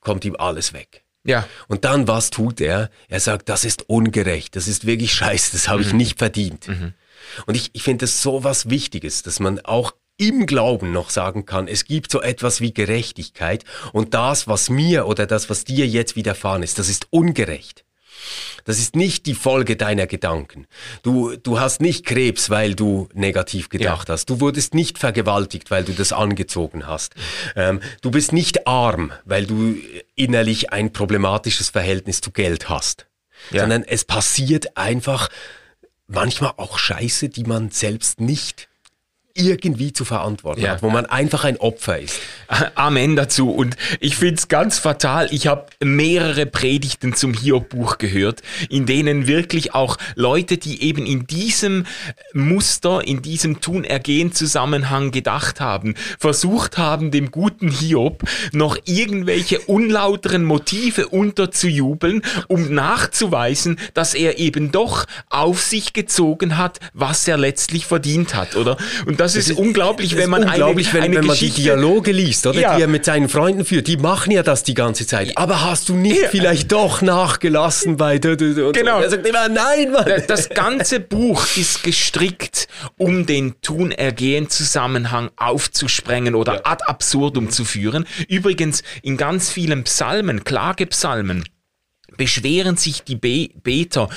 kommt ihm alles weg. Ja. Und dann, was tut er? Er sagt, das ist ungerecht, das ist wirklich scheiße, das habe mhm. ich nicht verdient. Mhm. Und ich, ich finde es so was Wichtiges, dass man auch im Glauben noch sagen kann, es gibt so etwas wie Gerechtigkeit und das, was mir oder das, was dir jetzt widerfahren ist, das ist ungerecht. Das ist nicht die Folge deiner Gedanken. Du, du hast nicht Krebs, weil du negativ gedacht ja. hast. Du wurdest nicht vergewaltigt, weil du das angezogen hast. Ähm, du bist nicht arm, weil du innerlich ein problematisches Verhältnis zu Geld hast. Ja. Sondern es passiert einfach manchmal auch Scheiße, die man selbst nicht irgendwie zu verantworten ja. hat, wo man einfach ein Opfer ist. Amen dazu. Und ich finde es ganz fatal. Ich habe mehrere Predigten zum Hiob-Buch gehört, in denen wirklich auch Leute, die eben in diesem Muster, in diesem Tun-Ergehen-Zusammenhang gedacht haben, versucht haben, dem guten Hiob noch irgendwelche unlauteren Motive unterzujubeln, um nachzuweisen, dass er eben doch auf sich gezogen hat, was er letztlich verdient hat, oder? Und das, ist, ist unglaublich, wenn man unglaublich, eine, wenn, eine wenn man die Dialoge liest, oder? Ja. Die er mit seinen Freunden führt. Die machen ja das die ganze Zeit. Aber hast du nicht ja. vielleicht doch nachgelassen bei Genau. Er sagt immer, nein, Mann. Das ganze Buch ist gestrickt, um den Tun-Ergehen-Zusammenhang aufzusprengen oder ja. ad absurdum zu führen. Übrigens in ganz vielen Psalmen, Klagepsalmen, beschweren sich die Be Beter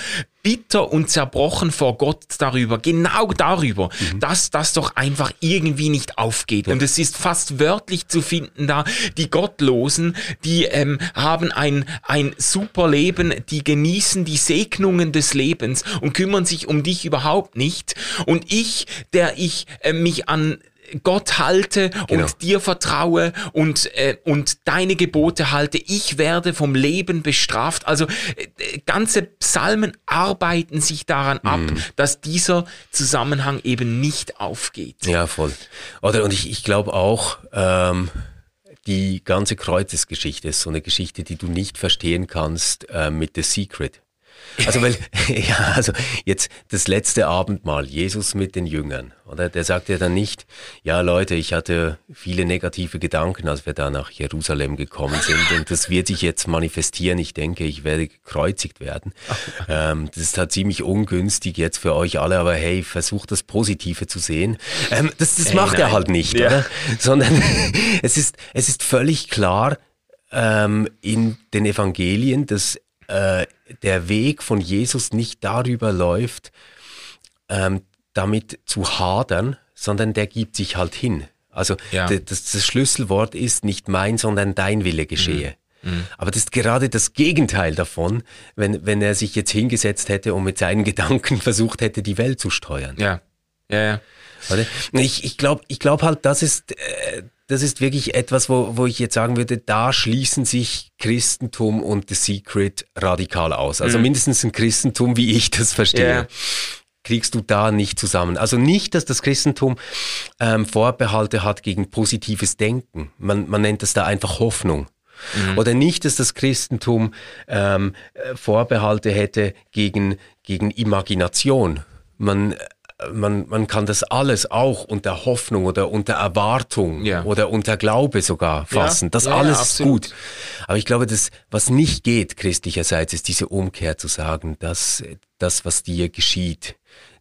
bitter und zerbrochen vor Gott darüber, genau darüber, mhm. dass das doch einfach irgendwie nicht aufgeht. Ja. Und es ist fast wörtlich zu finden da, die Gottlosen, die ähm, haben ein, ein super Leben, die genießen die Segnungen des Lebens und kümmern sich um dich überhaupt nicht. Und ich, der ich äh, mich an Gott halte genau. und dir vertraue und, äh, und deine Gebote halte. Ich werde vom Leben bestraft. Also äh, ganze Psalmen arbeiten sich daran ab, mm. dass dieser Zusammenhang eben nicht aufgeht. Ja, voll. Oder und ich, ich glaube auch, ähm, die ganze Kreuzesgeschichte ist so eine Geschichte, die du nicht verstehen kannst äh, mit The Secret. Also, weil, ja, also jetzt das letzte Abendmahl, Jesus mit den Jüngern, oder? Der sagt ja dann nicht, ja Leute, ich hatte viele negative Gedanken, als wir da nach Jerusalem gekommen sind und das wird sich jetzt manifestieren. Ich denke, ich werde gekreuzigt werden. Ähm, das ist halt ziemlich ungünstig jetzt für euch alle, aber hey, versucht das Positive zu sehen. Ähm, das das hey, macht nein. er halt nicht, ja. oder? Sondern es ist, es ist völlig klar, ähm, in den Evangelien, dass äh, der Weg von Jesus nicht darüber läuft, ähm, damit zu hadern, sondern der gibt sich halt hin. Also ja. das, das, Schlüsselwort ist nicht mein, sondern dein Wille geschehe. Mhm. mhm. Aber das ist gerade das Gegenteil davon, wenn, wenn er sich jetzt hingesetzt hätte und mit seinen Gedanken versucht hätte, die Welt zu steuern. Ja, ja, ja. Ich, ich glaube ich glaub halt, das ist, äh, das ist wirklich etwas, wo, wo ich jetzt sagen würde, da schließen sich Christentum und The Secret radikal aus. Also mhm. mindestens ein Christentum, wie ich das verstehe. Yeah. kriegst du da nicht zusammen. Also nicht, dass das Christentum ähm, Vorbehalte hat gegen positives Denken. Man, man nennt das da einfach Hoffnung. Mhm. Oder nicht, dass das Christentum ähm, Vorbehalte hätte gegen, gegen Imagination. Man man, man kann das alles auch unter Hoffnung oder unter Erwartung ja. oder unter Glaube sogar fassen. Ja, das ja, alles ist gut. Aber ich glaube, das, was nicht geht christlicherseits, ist diese Umkehr zu sagen, dass das, was dir geschieht,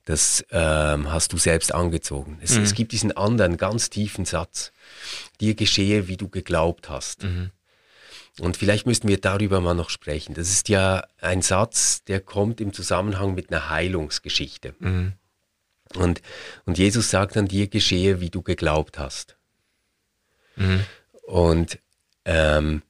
das ähm, hast du selbst angezogen. Es, mhm. es, gibt diesen anderen ganz tiefen Satz. Dir geschehe, wie du geglaubt hast. Mhm. Und vielleicht müssten wir darüber mal noch sprechen. Das ist ja ein Satz, der kommt im Zusammenhang mit einer Heilungsgeschichte. Mhm. Und, und Jesus sagt dann, dir geschehe, wie du geglaubt hast. Mhm. Und ähm,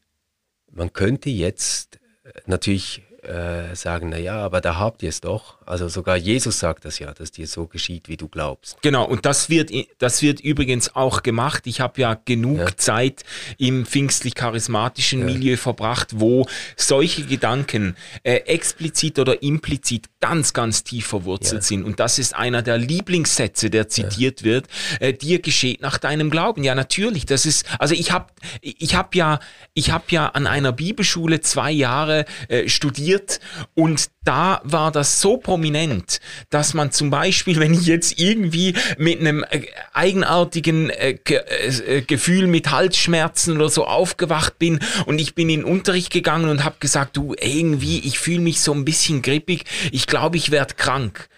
man könnte jetzt natürlich äh, sagen, na ja, aber da habt ihr es doch. Also sogar Jesus sagt das ja, dass dir so geschieht, wie du glaubst. Genau, und das wird, das wird übrigens auch gemacht. Ich habe ja genug ja. Zeit im pfingstlich-charismatischen ja. Milieu verbracht, wo solche Gedanken äh, explizit oder implizit ganz, ganz tief verwurzelt ja. sind. Und das ist einer der Lieblingssätze, der zitiert wird. Äh, dir geschieht nach deinem Glauben. Ja, natürlich. Das ist, also ich habe ich hab ja, ich habe ja an einer Bibelschule zwei Jahre äh, studiert und da war das so prominent, dass man zum Beispiel, wenn ich jetzt irgendwie mit einem äh, eigenartigen äh, äh, Gefühl mit Halsschmerzen oder so aufgewacht bin und ich bin in Unterricht gegangen und habe gesagt, du irgendwie, ich fühle mich so ein bisschen grippig, ich glaube, ich werde krank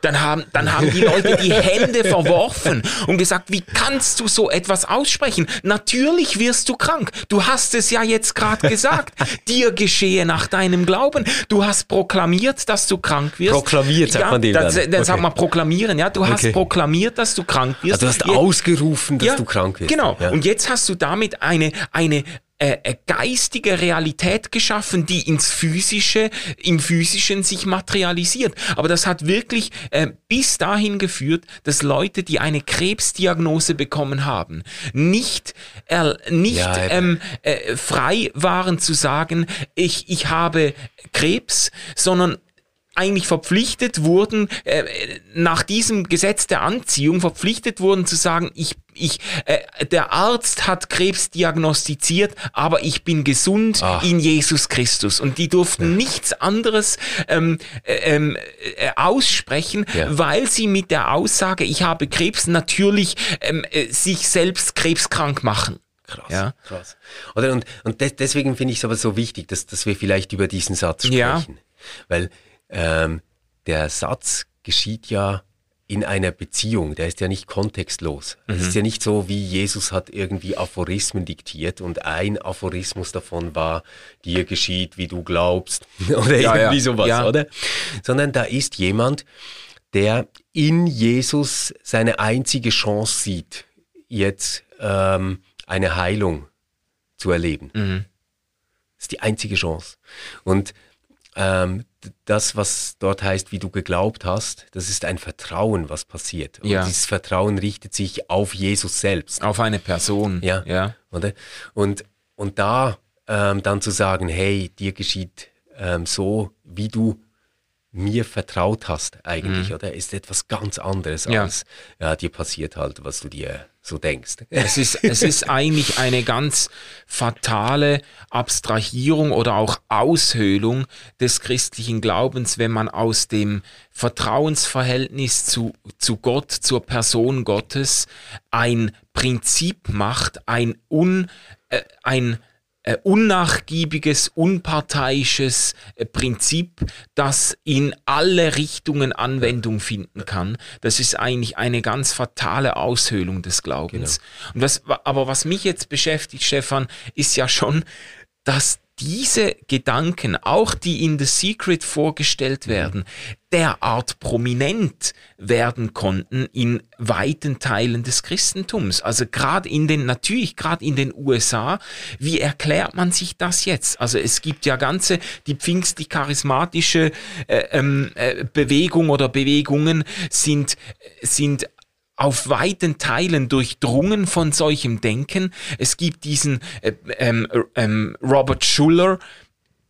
dann haben, dann haben die Leute die Hände verworfen und gesagt, wie kannst du so etwas aussprechen? Natürlich wirst du krank. Du hast es ja jetzt gerade gesagt. Dir geschehe nach deinem Glauben. Du hast proklamiert, dass du krank wirst. Proklamiert, sagt ja, man dem dann. dann okay. sagt man proklamieren, ja. Du hast okay. proklamiert, dass du krank wirst. Also du hast jetzt, ausgerufen, dass ja, du krank wirst. Genau. Ja. Und jetzt hast du damit eine, eine, äh, äh, geistige Realität geschaffen, die ins physische, im physischen sich materialisiert. Aber das hat wirklich äh, bis dahin geführt, dass Leute, die eine Krebsdiagnose bekommen haben, nicht, äh, nicht ja, ähm, äh, frei waren zu sagen, ich, ich habe Krebs, sondern eigentlich verpflichtet wurden, äh, nach diesem Gesetz der Anziehung verpflichtet wurden zu sagen, ich, ich, äh, der Arzt hat Krebs diagnostiziert, aber ich bin gesund Ach. in Jesus Christus. Und die durften ja. nichts anderes ähm, äh, ähm, äh, aussprechen, ja. weil sie mit der Aussage, ich habe Krebs, natürlich ähm, äh, sich selbst krebskrank machen. Krass, ja. krass. Oder und, und des, deswegen finde ich es aber so wichtig, dass, dass wir vielleicht über diesen Satz sprechen. Ja. Weil ähm, der Satz geschieht ja in einer Beziehung, der ist ja nicht kontextlos. Mhm. Es ist ja nicht so, wie Jesus hat irgendwie Aphorismen diktiert und ein Aphorismus davon war, dir geschieht, wie du glaubst oder ja, irgendwie ja. sowas, ja. oder? Sondern da ist jemand, der in Jesus seine einzige Chance sieht, jetzt ähm, eine Heilung zu erleben. Mhm. Das ist die einzige Chance. Und ähm, das, was dort heißt, wie du geglaubt hast, das ist ein Vertrauen, was passiert. Und ja. dieses Vertrauen richtet sich auf Jesus selbst. Auf eine Person. Ja. ja. Oder? Und, und da ähm, dann zu sagen, hey, dir geschieht ähm, so, wie du mir vertraut hast eigentlich, mhm. oder? Ist etwas ganz anderes ja. als ja, dir passiert halt, was du dir so denkst. Es ist, es ist eigentlich eine ganz fatale Abstrahierung oder auch Aushöhlung des christlichen Glaubens, wenn man aus dem Vertrauensverhältnis zu, zu Gott, zur Person Gottes ein Prinzip macht, ein, un, äh, ein äh, unnachgiebiges, unparteiisches äh, Prinzip, das in alle Richtungen Anwendung finden kann. Das ist eigentlich eine ganz fatale Aushöhlung des Glaubens. Genau. Und was, aber was mich jetzt beschäftigt, Stefan, ist ja schon, dass diese Gedanken, auch die in The Secret vorgestellt mhm. werden, derart prominent werden konnten in weiten Teilen des Christentums. Also gerade in den, natürlich gerade in den USA, wie erklärt man sich das jetzt? Also es gibt ja ganze, die pfingstlich-charismatische äh, ähm, äh, Bewegung oder Bewegungen sind, sind auf weiten Teilen durchdrungen von solchem Denken. Es gibt diesen äh, ähm, ähm, Robert Schuller,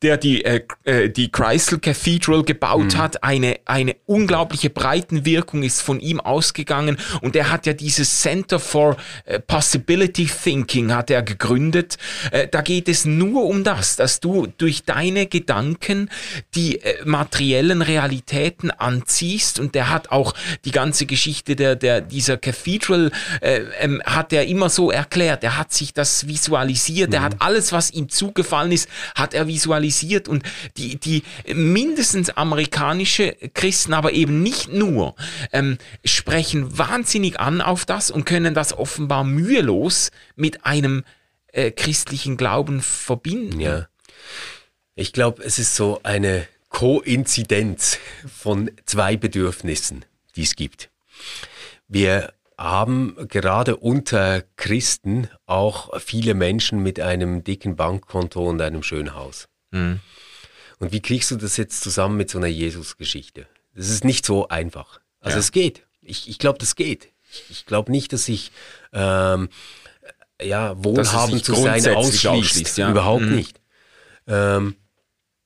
der die, äh, äh, die Chrysler Cathedral gebaut mhm. hat. Eine, eine unglaubliche Breitenwirkung ist von ihm ausgegangen und er hat ja dieses Center for äh, Possibility Thinking hat er gegründet. Äh, da geht es nur um das, dass du durch deine Gedanken die äh, materiellen Realitäten anziehst und der hat auch die ganze Geschichte der, der, dieser Cathedral äh, ähm, hat er immer so erklärt. Er hat sich das visualisiert, mhm. er hat alles, was ihm zugefallen ist, hat er visualisiert globalisiert und die, die mindestens amerikanische Christen, aber eben nicht nur, ähm, sprechen wahnsinnig an auf das und können das offenbar mühelos mit einem äh, christlichen Glauben verbinden. Ja. Ich glaube, es ist so eine Koinzidenz von zwei Bedürfnissen, die es gibt. Wir haben gerade unter Christen auch viele Menschen mit einem dicken Bankkonto und einem schönen Haus. Mhm. Und wie kriegst du das jetzt zusammen mit so einer Jesus-Geschichte? Das ist nicht so einfach. Also ja. es geht. Ich, ich glaube, das geht. Ich, ich glaube nicht, dass ich ähm, ja, wohlhabend zu sein ausschließt. ausschließt ja. Überhaupt mhm. nicht. Ähm,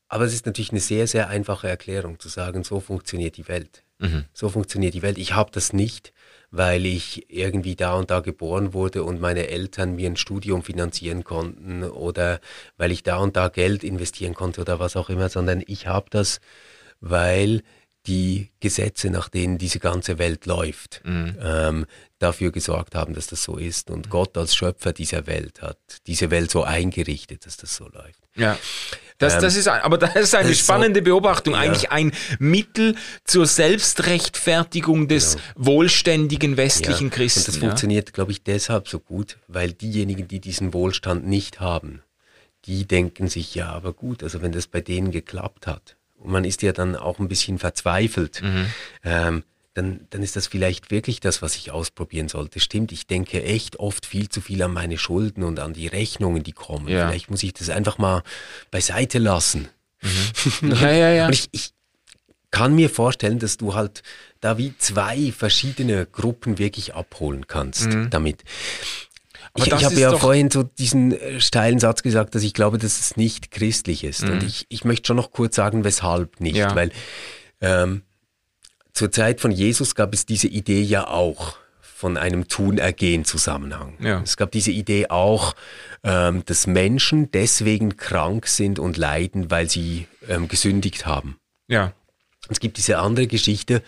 aber es ist natürlich eine sehr, sehr einfache Erklärung zu sagen, so funktioniert die Welt. Mhm. So funktioniert die Welt. Ich habe das nicht weil ich irgendwie da und da geboren wurde und meine Eltern mir ein Studium finanzieren konnten oder weil ich da und da Geld investieren konnte oder was auch immer, sondern ich habe das, weil die Gesetze, nach denen diese ganze Welt läuft, mhm. ähm, dafür gesorgt haben, dass das so ist. Und Gott als Schöpfer dieser Welt hat diese Welt so eingerichtet, dass das so läuft. Ja. Das, das ähm, ist, aber das ist eine das spannende so, Beobachtung. Eigentlich ja. ein Mittel zur Selbstrechtfertigung des genau. wohlständigen westlichen ja. Christen. Und das ja? funktioniert, glaube ich, deshalb so gut, weil diejenigen, die diesen Wohlstand nicht haben, die denken sich, ja, aber gut, also wenn das bei denen geklappt hat, und man ist ja dann auch ein bisschen verzweifelt, mhm. ähm, dann, dann ist das vielleicht wirklich das, was ich ausprobieren sollte. Stimmt, ich denke echt oft viel zu viel an meine Schulden und an die Rechnungen, die kommen. Ja. Vielleicht muss ich das einfach mal beiseite lassen. Mhm. ja, ja, ja. Und ich, ich kann mir vorstellen, dass du halt da wie zwei verschiedene Gruppen wirklich abholen kannst mhm. damit. Aber ich, ich habe ja vorhin so diesen äh, steilen Satz gesagt, dass ich glaube, dass es nicht christlich ist. Mhm. Und ich, ich möchte schon noch kurz sagen, weshalb nicht. Ja. Weil ähm, zur Zeit von Jesus gab es diese Idee ja auch von einem Tun-Ergehen-Zusammenhang. Ja. Es gab diese Idee auch, ähm, dass Menschen deswegen krank sind und leiden, weil sie ähm, gesündigt haben. Ja. Es gibt diese andere Geschichte,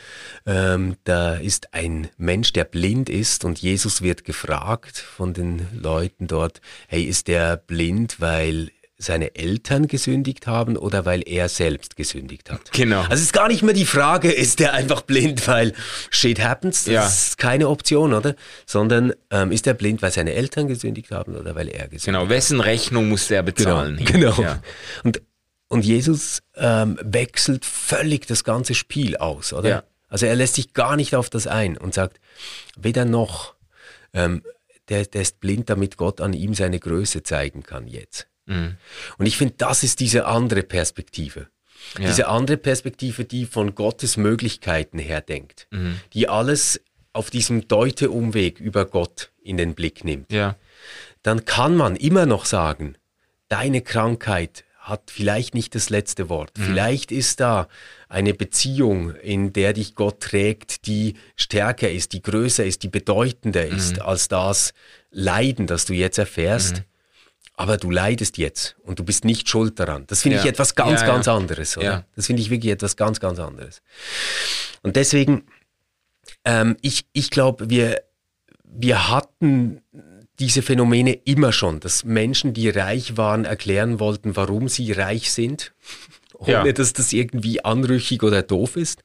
ähm, da ist ein Mensch, der blind ist und Jesus wird gefragt von den Leuten dort, hey, ist der blind, weil seine Eltern gesündigt haben oder weil er selbst gesündigt hat. Genau. Also es ist gar nicht mehr die Frage, ist der einfach blind, weil shit happens, das ja. ist keine Option, oder? Sondern ähm, ist er blind, weil seine Eltern gesündigt haben oder weil er gesündigt genau. hat? Genau, wessen Rechnung muss er bezahlen? Genau. genau. Ja. Und, und Jesus ähm, wechselt völlig das ganze Spiel aus, oder? Ja. Also er lässt sich gar nicht auf das ein und sagt, weder noch, ähm, der, der ist blind, damit Gott an ihm seine Größe zeigen kann jetzt. Mhm. Und ich finde, das ist diese andere Perspektive. Ja. Diese andere Perspektive, die von Gottes Möglichkeiten her denkt, mhm. die alles auf diesem Deute-Umweg über Gott in den Blick nimmt. Ja. Dann kann man immer noch sagen, deine Krankheit hat vielleicht nicht das letzte Wort. Mhm. Vielleicht ist da eine Beziehung, in der dich Gott trägt, die stärker ist, die größer ist, die bedeutender ist mhm. als das Leiden, das du jetzt erfährst. Mhm. Aber du leidest jetzt und du bist nicht schuld daran. Das finde ja. ich etwas ganz, ja, ganz anderes. Oder? Das finde ich wirklich etwas ganz, ganz anderes. Und deswegen, ähm, ich, ich glaube, wir, wir hatten diese Phänomene immer schon, dass Menschen, die reich waren, erklären wollten, warum sie reich sind, ohne ja. dass das irgendwie anrüchig oder doof ist.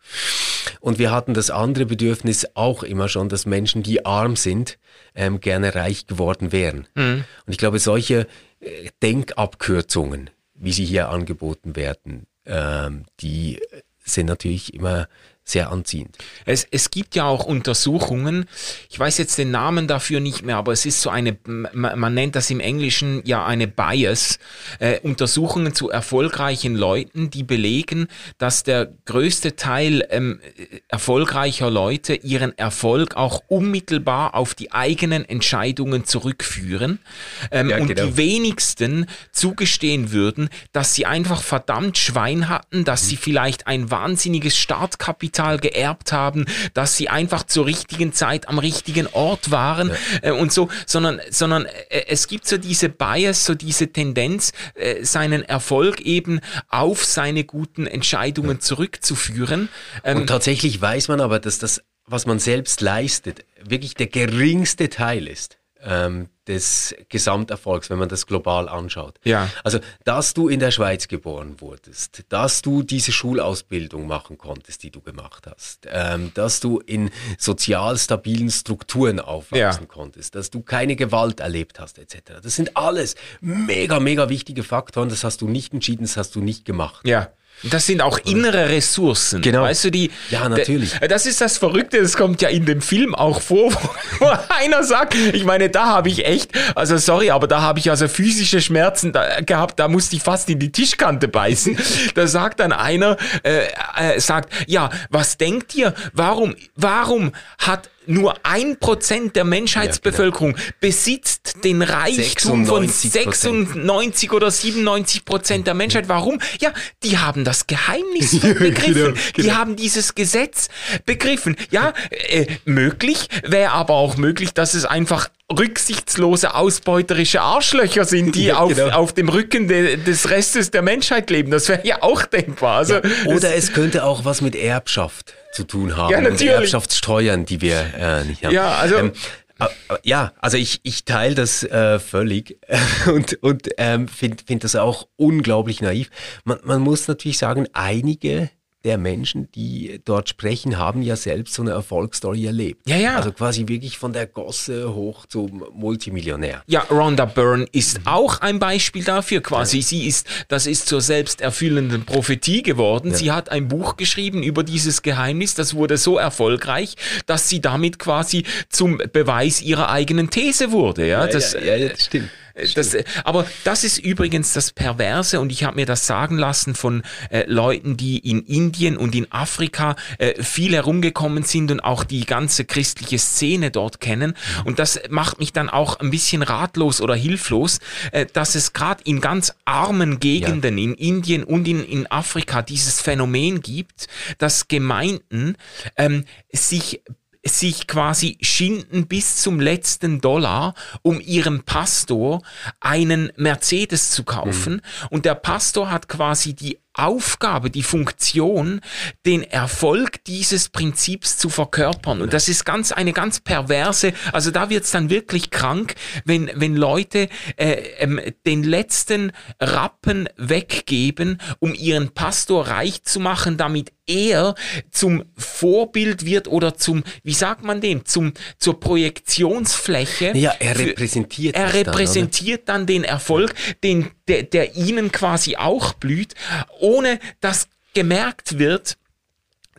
Und wir hatten das andere Bedürfnis auch immer schon, dass Menschen, die arm sind, ähm, gerne reich geworden wären. Mhm. Und ich glaube, solche äh, Denkabkürzungen, wie sie hier angeboten werden, ähm, die sind natürlich immer sehr anziehend. Es, es gibt ja auch Untersuchungen, ich weiß jetzt den Namen dafür nicht mehr, aber es ist so eine, man nennt das im Englischen ja eine Bias, äh, Untersuchungen zu erfolgreichen Leuten, die belegen, dass der größte Teil ähm, erfolgreicher Leute ihren Erfolg auch unmittelbar auf die eigenen Entscheidungen zurückführen ähm, ja, und genau. die wenigsten zugestehen würden, dass sie einfach verdammt Schwein hatten, dass sie vielleicht ein wahnsinniges Startkapital Kapital geerbt haben, dass sie einfach zur richtigen Zeit am richtigen Ort waren ja. äh, und so, sondern, sondern äh, es gibt so diese Bias, so diese Tendenz, äh, seinen Erfolg eben auf seine guten Entscheidungen ja. zurückzuführen. Ähm, und tatsächlich weiß man aber, dass das, was man selbst leistet, wirklich der geringste Teil ist ähm, des Gesamterfolgs, wenn man das global anschaut. Ja. Also, dass du in der Schweiz geboren wurdest, dass du diese Schulausbildung machen konntest, die du gemacht hast, ähm, dass du in sozial stabilen Strukturen aufwachsen ja. konntest, dass du keine Gewalt erlebt hast, etc. Das sind alles mega, mega wichtige Faktoren. Das hast du nicht entschieden, das hast du nicht gemacht. Ja. Das sind auch innere Ressourcen. Genau. Weißt du, die. Ja, natürlich. Das ist das Verrückte, das kommt ja in dem Film auch vor, wo einer sagt, ich meine, da habe ich echt, also sorry, aber da habe ich also physische Schmerzen da, gehabt, da musste ich fast in die Tischkante beißen. Da sagt dann einer, äh, äh, sagt, ja, was denkt ihr? Warum, warum hat nur ein Prozent der Menschheitsbevölkerung ja, genau. besitzt den Reichtum 96%. von 96 oder 97 Prozent der Menschheit. Warum? Ja, die haben das Geheimnis begriffen. genau, genau. Die haben dieses Gesetz begriffen. Ja, äh, möglich wäre aber auch möglich, dass es einfach rücksichtslose, ausbeuterische Arschlöcher sind, die ja, auf, genau. auf dem Rücken de, des Restes der Menschheit leben. Das wäre ja auch denkbar. Also, ja, oder es könnte auch was mit Erbschaft zu tun haben. Ja, natürlich. Und Erbschaftssteuern, die wir äh, nicht haben. Ja, also. Ähm, äh, ja, also ich, ich teile das äh, völlig und, und ähm, finde find das auch unglaublich naiv. Man, man muss natürlich sagen, einige der Menschen, die dort sprechen, haben ja selbst so eine Erfolgsstory erlebt. Ja, ja. Also quasi wirklich von der Gosse hoch zum Multimillionär. Ja, Rhonda Byrne ist mhm. auch ein Beispiel dafür. Quasi, ja. sie ist, das ist zur selbsterfüllenden Prophetie geworden. Ja. Sie hat ein Buch geschrieben über dieses Geheimnis. Das wurde so erfolgreich, dass sie damit quasi zum Beweis ihrer eigenen These wurde. Ja, ja das, ja, ja, das stimmt. Das, aber das ist übrigens das Perverse und ich habe mir das sagen lassen von äh, Leuten, die in Indien und in Afrika äh, viel herumgekommen sind und auch die ganze christliche Szene dort kennen. Und das macht mich dann auch ein bisschen ratlos oder hilflos, äh, dass es gerade in ganz armen Gegenden ja. in Indien und in, in Afrika dieses Phänomen gibt, dass Gemeinden ähm, sich sich quasi schinden bis zum letzten Dollar, um ihrem Pastor einen Mercedes zu kaufen. Mhm. Und der Pastor hat quasi die Aufgabe, die Funktion, den Erfolg dieses Prinzips zu verkörpern. Und das ist ganz eine ganz perverse, also da wird's dann wirklich krank, wenn, wenn Leute äh, ähm, den letzten Rappen weggeben, um ihren Pastor reich zu machen, damit er zum Vorbild wird oder zum, wie sagt man dem, zum, zur Projektionsfläche. Ja, er repräsentiert. Für, er repräsentiert dann, dann den Erfolg, den, der, der ihnen quasi auch blüht ohne dass gemerkt wird,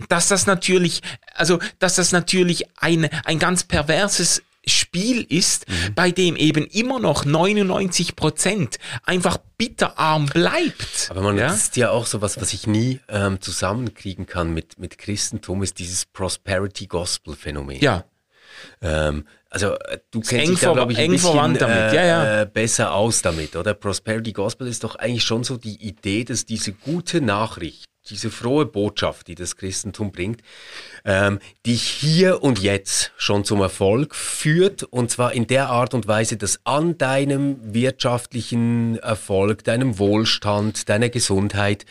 dass das natürlich, also, dass das natürlich ein, ein ganz perverses Spiel ist, mhm. bei dem eben immer noch 99 Prozent einfach bitterarm bleibt. Aber man, ja? das ist ja auch so was, was ich nie ähm, zusammenkriegen kann mit, mit Christentum, ist dieses Prosperity Gospel Phänomen. Ja. Ähm, also äh, du kennst eng dich da, glaube ich, ein bisschen damit. Ja, ja. Äh, besser aus damit, oder? Prosperity Gospel ist doch eigentlich schon so die Idee, dass diese gute Nachricht, diese frohe Botschaft, die das Christentum bringt, ähm, dich hier und jetzt schon zum Erfolg führt. Und zwar in der Art und Weise, dass an deinem wirtschaftlichen Erfolg, deinem Wohlstand, deiner Gesundheit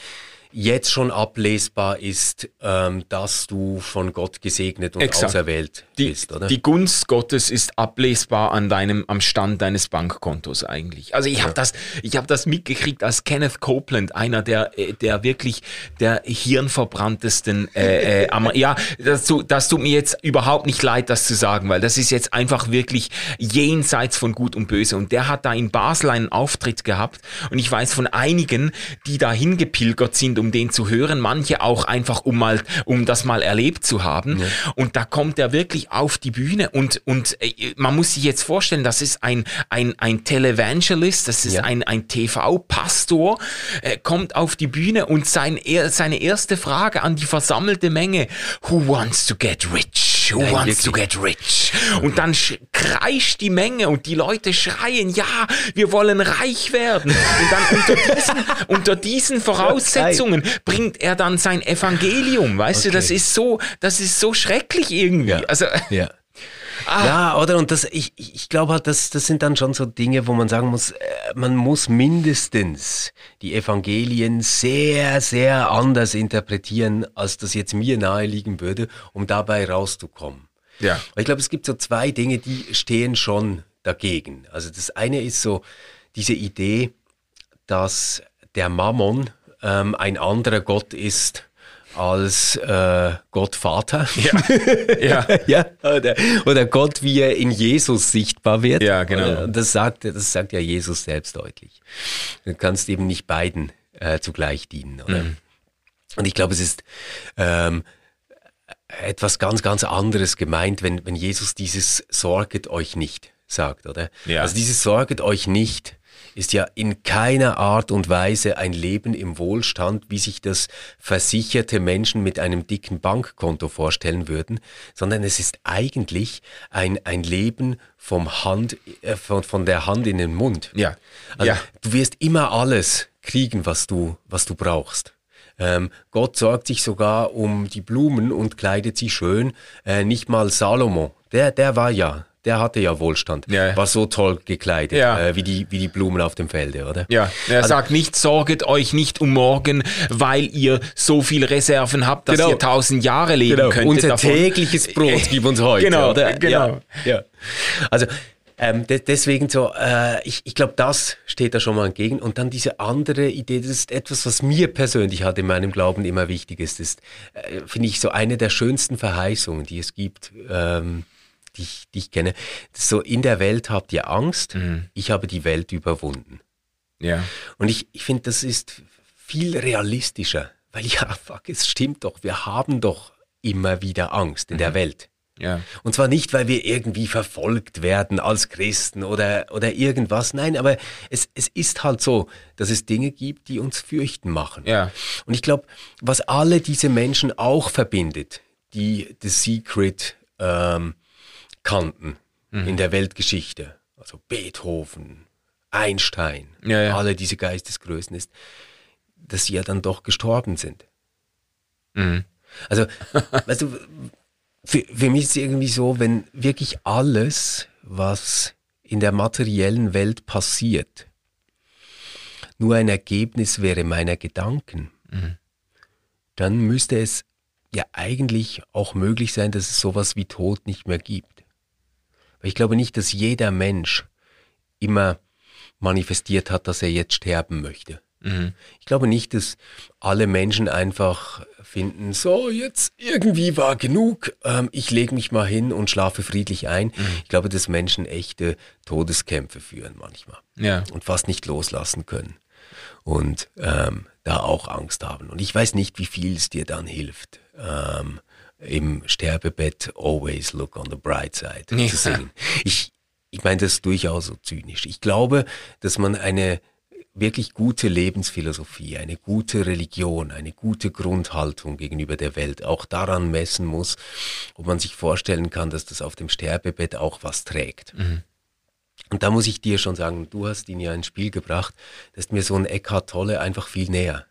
jetzt schon ablesbar ist, ähm, dass du von Gott gesegnet und Exakt. auserwählt die, bist, oder? Die Gunst Gottes ist ablesbar an deinem, am Stand deines Bankkontos eigentlich. Also ich ja. habe das, ich habe das mitgekriegt als Kenneth Copeland, einer der, äh, der wirklich der hirnverbranntesten, äh, äh, ja, das, das tut mir jetzt überhaupt nicht leid, das zu sagen, weil das ist jetzt einfach wirklich jenseits von Gut und Böse. Und der hat da in Basel einen Auftritt gehabt und ich weiß von einigen, die da hingepilgert sind um den zu hören, manche auch einfach, um mal, um das mal erlebt zu haben. Ja. Und da kommt er wirklich auf die Bühne und, und äh, man muss sich jetzt vorstellen, das ist ein, ein, ein Televangelist, das ist ja. ein, ein TV-Pastor, äh, kommt auf die Bühne und sein, seine erste Frage an die versammelte Menge, who wants to get rich? Who Nein, wants wirklich? to get rich? Und dann kreischt die Menge und die Leute schreien, ja, wir wollen reich werden. Und dann unter diesen, unter diesen Voraussetzungen bringt er dann sein Evangelium. Weißt okay. du, das ist so, das ist so schrecklich irgendwie. Ja. Also, ja. Ah. Ja, oder? Und das, ich, ich glaube halt, das, das sind dann schon so Dinge, wo man sagen muss, äh, man muss mindestens die Evangelien sehr, sehr anders interpretieren, als das jetzt mir naheliegen würde, um dabei rauszukommen. Ja. Ich glaube, es gibt so zwei Dinge, die stehen schon dagegen. Also das eine ist so diese Idee, dass der Mammon ähm, ein anderer Gott ist als äh, Gott Vater. Ja. ja. ja. Oder, oder, Gott, wie er in Jesus sichtbar wird. Ja, genau. Das sagt, das sagt ja Jesus selbst deutlich. Du kannst eben nicht beiden äh, zugleich dienen. Oder? Mhm. Und ich glaube, es ist ähm, etwas ganz, ganz anderes gemeint, wenn, wenn Jesus dieses Sorget euch nicht sagt, oder? Ja. Also dieses Sorget euch nicht ist ja in keiner Art und Weise ein Leben im Wohlstand, wie sich das versicherte Menschen mit einem dicken Bankkonto vorstellen würden, sondern es ist eigentlich ein, ein Leben vom Hand, äh, von, von der Hand in den Mund. Ja. Also ja. Du wirst immer alles kriegen, was du, was du brauchst. Ähm, Gott sorgt sich sogar um die Blumen und kleidet sie schön. Äh, nicht mal Salomo, der, der war ja der hatte ja Wohlstand. Ja. War so toll gekleidet, ja. äh, wie, die, wie die Blumen auf dem Felde, oder? Ja, er also, sagt nicht, sorget euch nicht um morgen, weil ihr so viel Reserven habt, dass genau. ihr tausend Jahre leben genau. könnt. Unser davon. tägliches Brot gib uns heute, genau, oder? Genau. Ja. Also, ähm, de deswegen so, äh, ich, ich glaube, das steht da schon mal entgegen. Und dann diese andere Idee, das ist etwas, was mir persönlich halt in meinem Glauben immer wichtig ist, ist, äh, finde ich, so eine der schönsten Verheißungen, die es gibt. Ähm, die ich, die ich kenne. So, in der Welt habt ihr Angst, mhm. ich habe die Welt überwunden. Ja. Und ich, ich finde, das ist viel realistischer, weil ja, fuck, es stimmt doch, wir haben doch immer wieder Angst in mhm. der Welt. Ja. Und zwar nicht, weil wir irgendwie verfolgt werden als Christen oder, oder irgendwas. Nein, aber es, es ist halt so, dass es Dinge gibt, die uns fürchten machen. Ja. Und ich glaube, was alle diese Menschen auch verbindet, die The Secret ähm, kannten mhm. in der Weltgeschichte, also Beethoven, Einstein, ja, ja. alle diese Geistesgrößen ist, dass sie ja dann doch gestorben sind. Mhm. Also, weißt du, für, für mich ist es irgendwie so, wenn wirklich alles, was in der materiellen Welt passiert, nur ein Ergebnis wäre meiner Gedanken, mhm. dann müsste es ja eigentlich auch möglich sein, dass es sowas wie Tod nicht mehr gibt. Weil ich glaube nicht, dass jeder Mensch immer manifestiert hat, dass er jetzt sterben möchte. Mhm. Ich glaube nicht, dass alle Menschen einfach finden, so jetzt irgendwie war genug, ähm, ich lege mich mal hin und schlafe friedlich ein. Mhm. Ich glaube, dass Menschen echte Todeskämpfe führen manchmal ja. und fast nicht loslassen können und ähm, da auch Angst haben. Und ich weiß nicht, wie viel es dir dann hilft. Ähm, im Sterbebett Always Look on the Bright Side ja. zu singen. Ich, ich meine das durchaus so zynisch. Ich glaube, dass man eine wirklich gute Lebensphilosophie, eine gute Religion, eine gute Grundhaltung gegenüber der Welt auch daran messen muss, ob man sich vorstellen kann, dass das auf dem Sterbebett auch was trägt. Mhm. Und da muss ich dir schon sagen, du hast ihn ja ins Spiel gebracht, das ist mir so ein Eckhart Tolle einfach viel näher.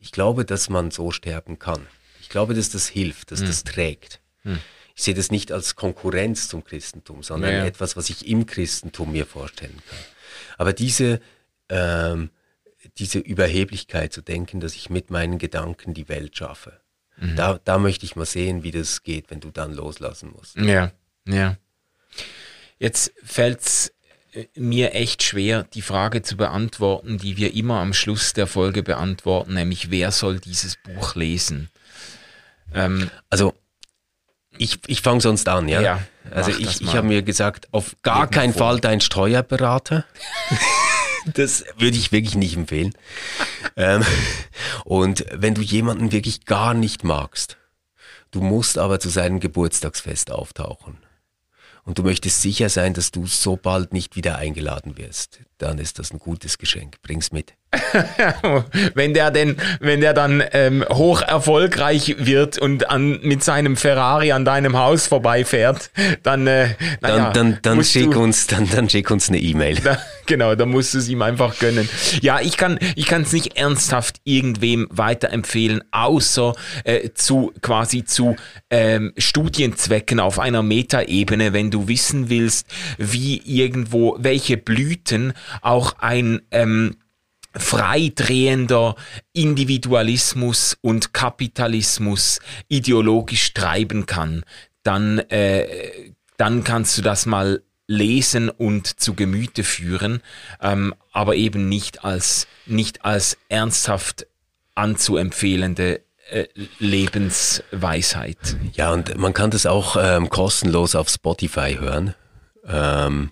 Ich glaube, dass man so sterben kann. Ich glaube, dass das hilft, dass mhm. das trägt. Mhm. Ich sehe das nicht als Konkurrenz zum Christentum, sondern ja, ja. etwas, was ich im Christentum mir vorstellen kann. Aber diese, ähm, diese Überheblichkeit zu denken, dass ich mit meinen Gedanken die Welt schaffe, mhm. da, da möchte ich mal sehen, wie das geht, wenn du dann loslassen musst. Ja, ja. Jetzt fällt es äh, mir echt schwer, die Frage zu beantworten, die wir immer am Schluss der Folge beantworten, nämlich wer soll dieses Buch lesen? Ähm, also ich, ich fange sonst an, ja. ja also ich, ich habe mir gesagt, auf gar Irgendwo. keinen Fall dein Steuerberater. das würde ich wirklich nicht empfehlen. ähm, und wenn du jemanden wirklich gar nicht magst, du musst aber zu seinem Geburtstagsfest auftauchen und du möchtest sicher sein, dass du so bald nicht wieder eingeladen wirst, dann ist das ein gutes Geschenk. Bring's mit. wenn der denn, wenn der dann ähm, hoch erfolgreich wird und an, mit seinem Ferrari an deinem Haus vorbeifährt, dann, äh, dann, dann, dann schick du, uns, dann, dann schick uns eine E-Mail. genau, dann musst du es ihm einfach gönnen. Ja, ich kann, ich kann es nicht ernsthaft irgendwem weiterempfehlen, außer äh, zu quasi zu ähm, Studienzwecken auf einer Metaebene, wenn du wissen willst, wie irgendwo welche Blüten auch ein ähm, freidrehender Individualismus und Kapitalismus ideologisch treiben kann, dann, äh, dann kannst du das mal lesen und zu Gemüte führen, ähm, aber eben nicht als, nicht als ernsthaft anzuempfehlende äh, Lebensweisheit. Ja, und man kann das auch ähm, kostenlos auf Spotify hören. Ähm,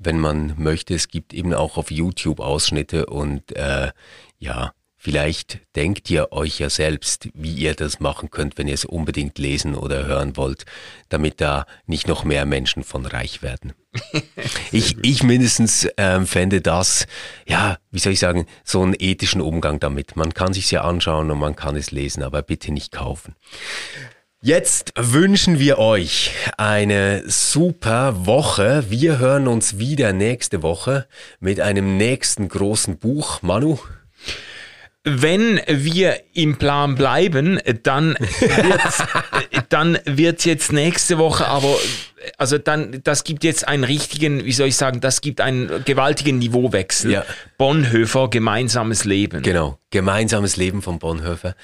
wenn man möchte. Es gibt eben auch auf YouTube Ausschnitte und äh, ja, vielleicht denkt ihr euch ja selbst, wie ihr das machen könnt, wenn ihr es unbedingt lesen oder hören wollt, damit da nicht noch mehr Menschen von reich werden. ich, ich mindestens ähm, fände das, ja, wie soll ich sagen, so einen ethischen Umgang damit. Man kann sich ja anschauen und man kann es lesen, aber bitte nicht kaufen. Jetzt wünschen wir euch eine super Woche. Wir hören uns wieder nächste Woche mit einem nächsten großen Buch. Manu? Wenn wir im Plan bleiben, dann wird's, dann wird's jetzt nächste Woche aber also dann, das gibt jetzt einen richtigen, wie soll ich sagen, das gibt einen gewaltigen Niveauwechsel. Ja. Bonhoeffer, gemeinsames Leben. Genau, gemeinsames Leben von Bonhoeffer.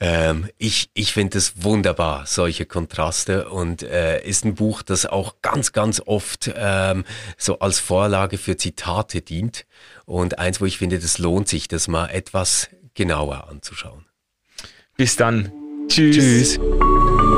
Ähm, ich ich finde es wunderbar, solche Kontraste und äh, ist ein Buch, das auch ganz, ganz oft ähm, so als Vorlage für Zitate dient und eins, wo ich finde, das lohnt sich, das mal etwas genauer anzuschauen. Bis dann. Tschüss. Tschüss.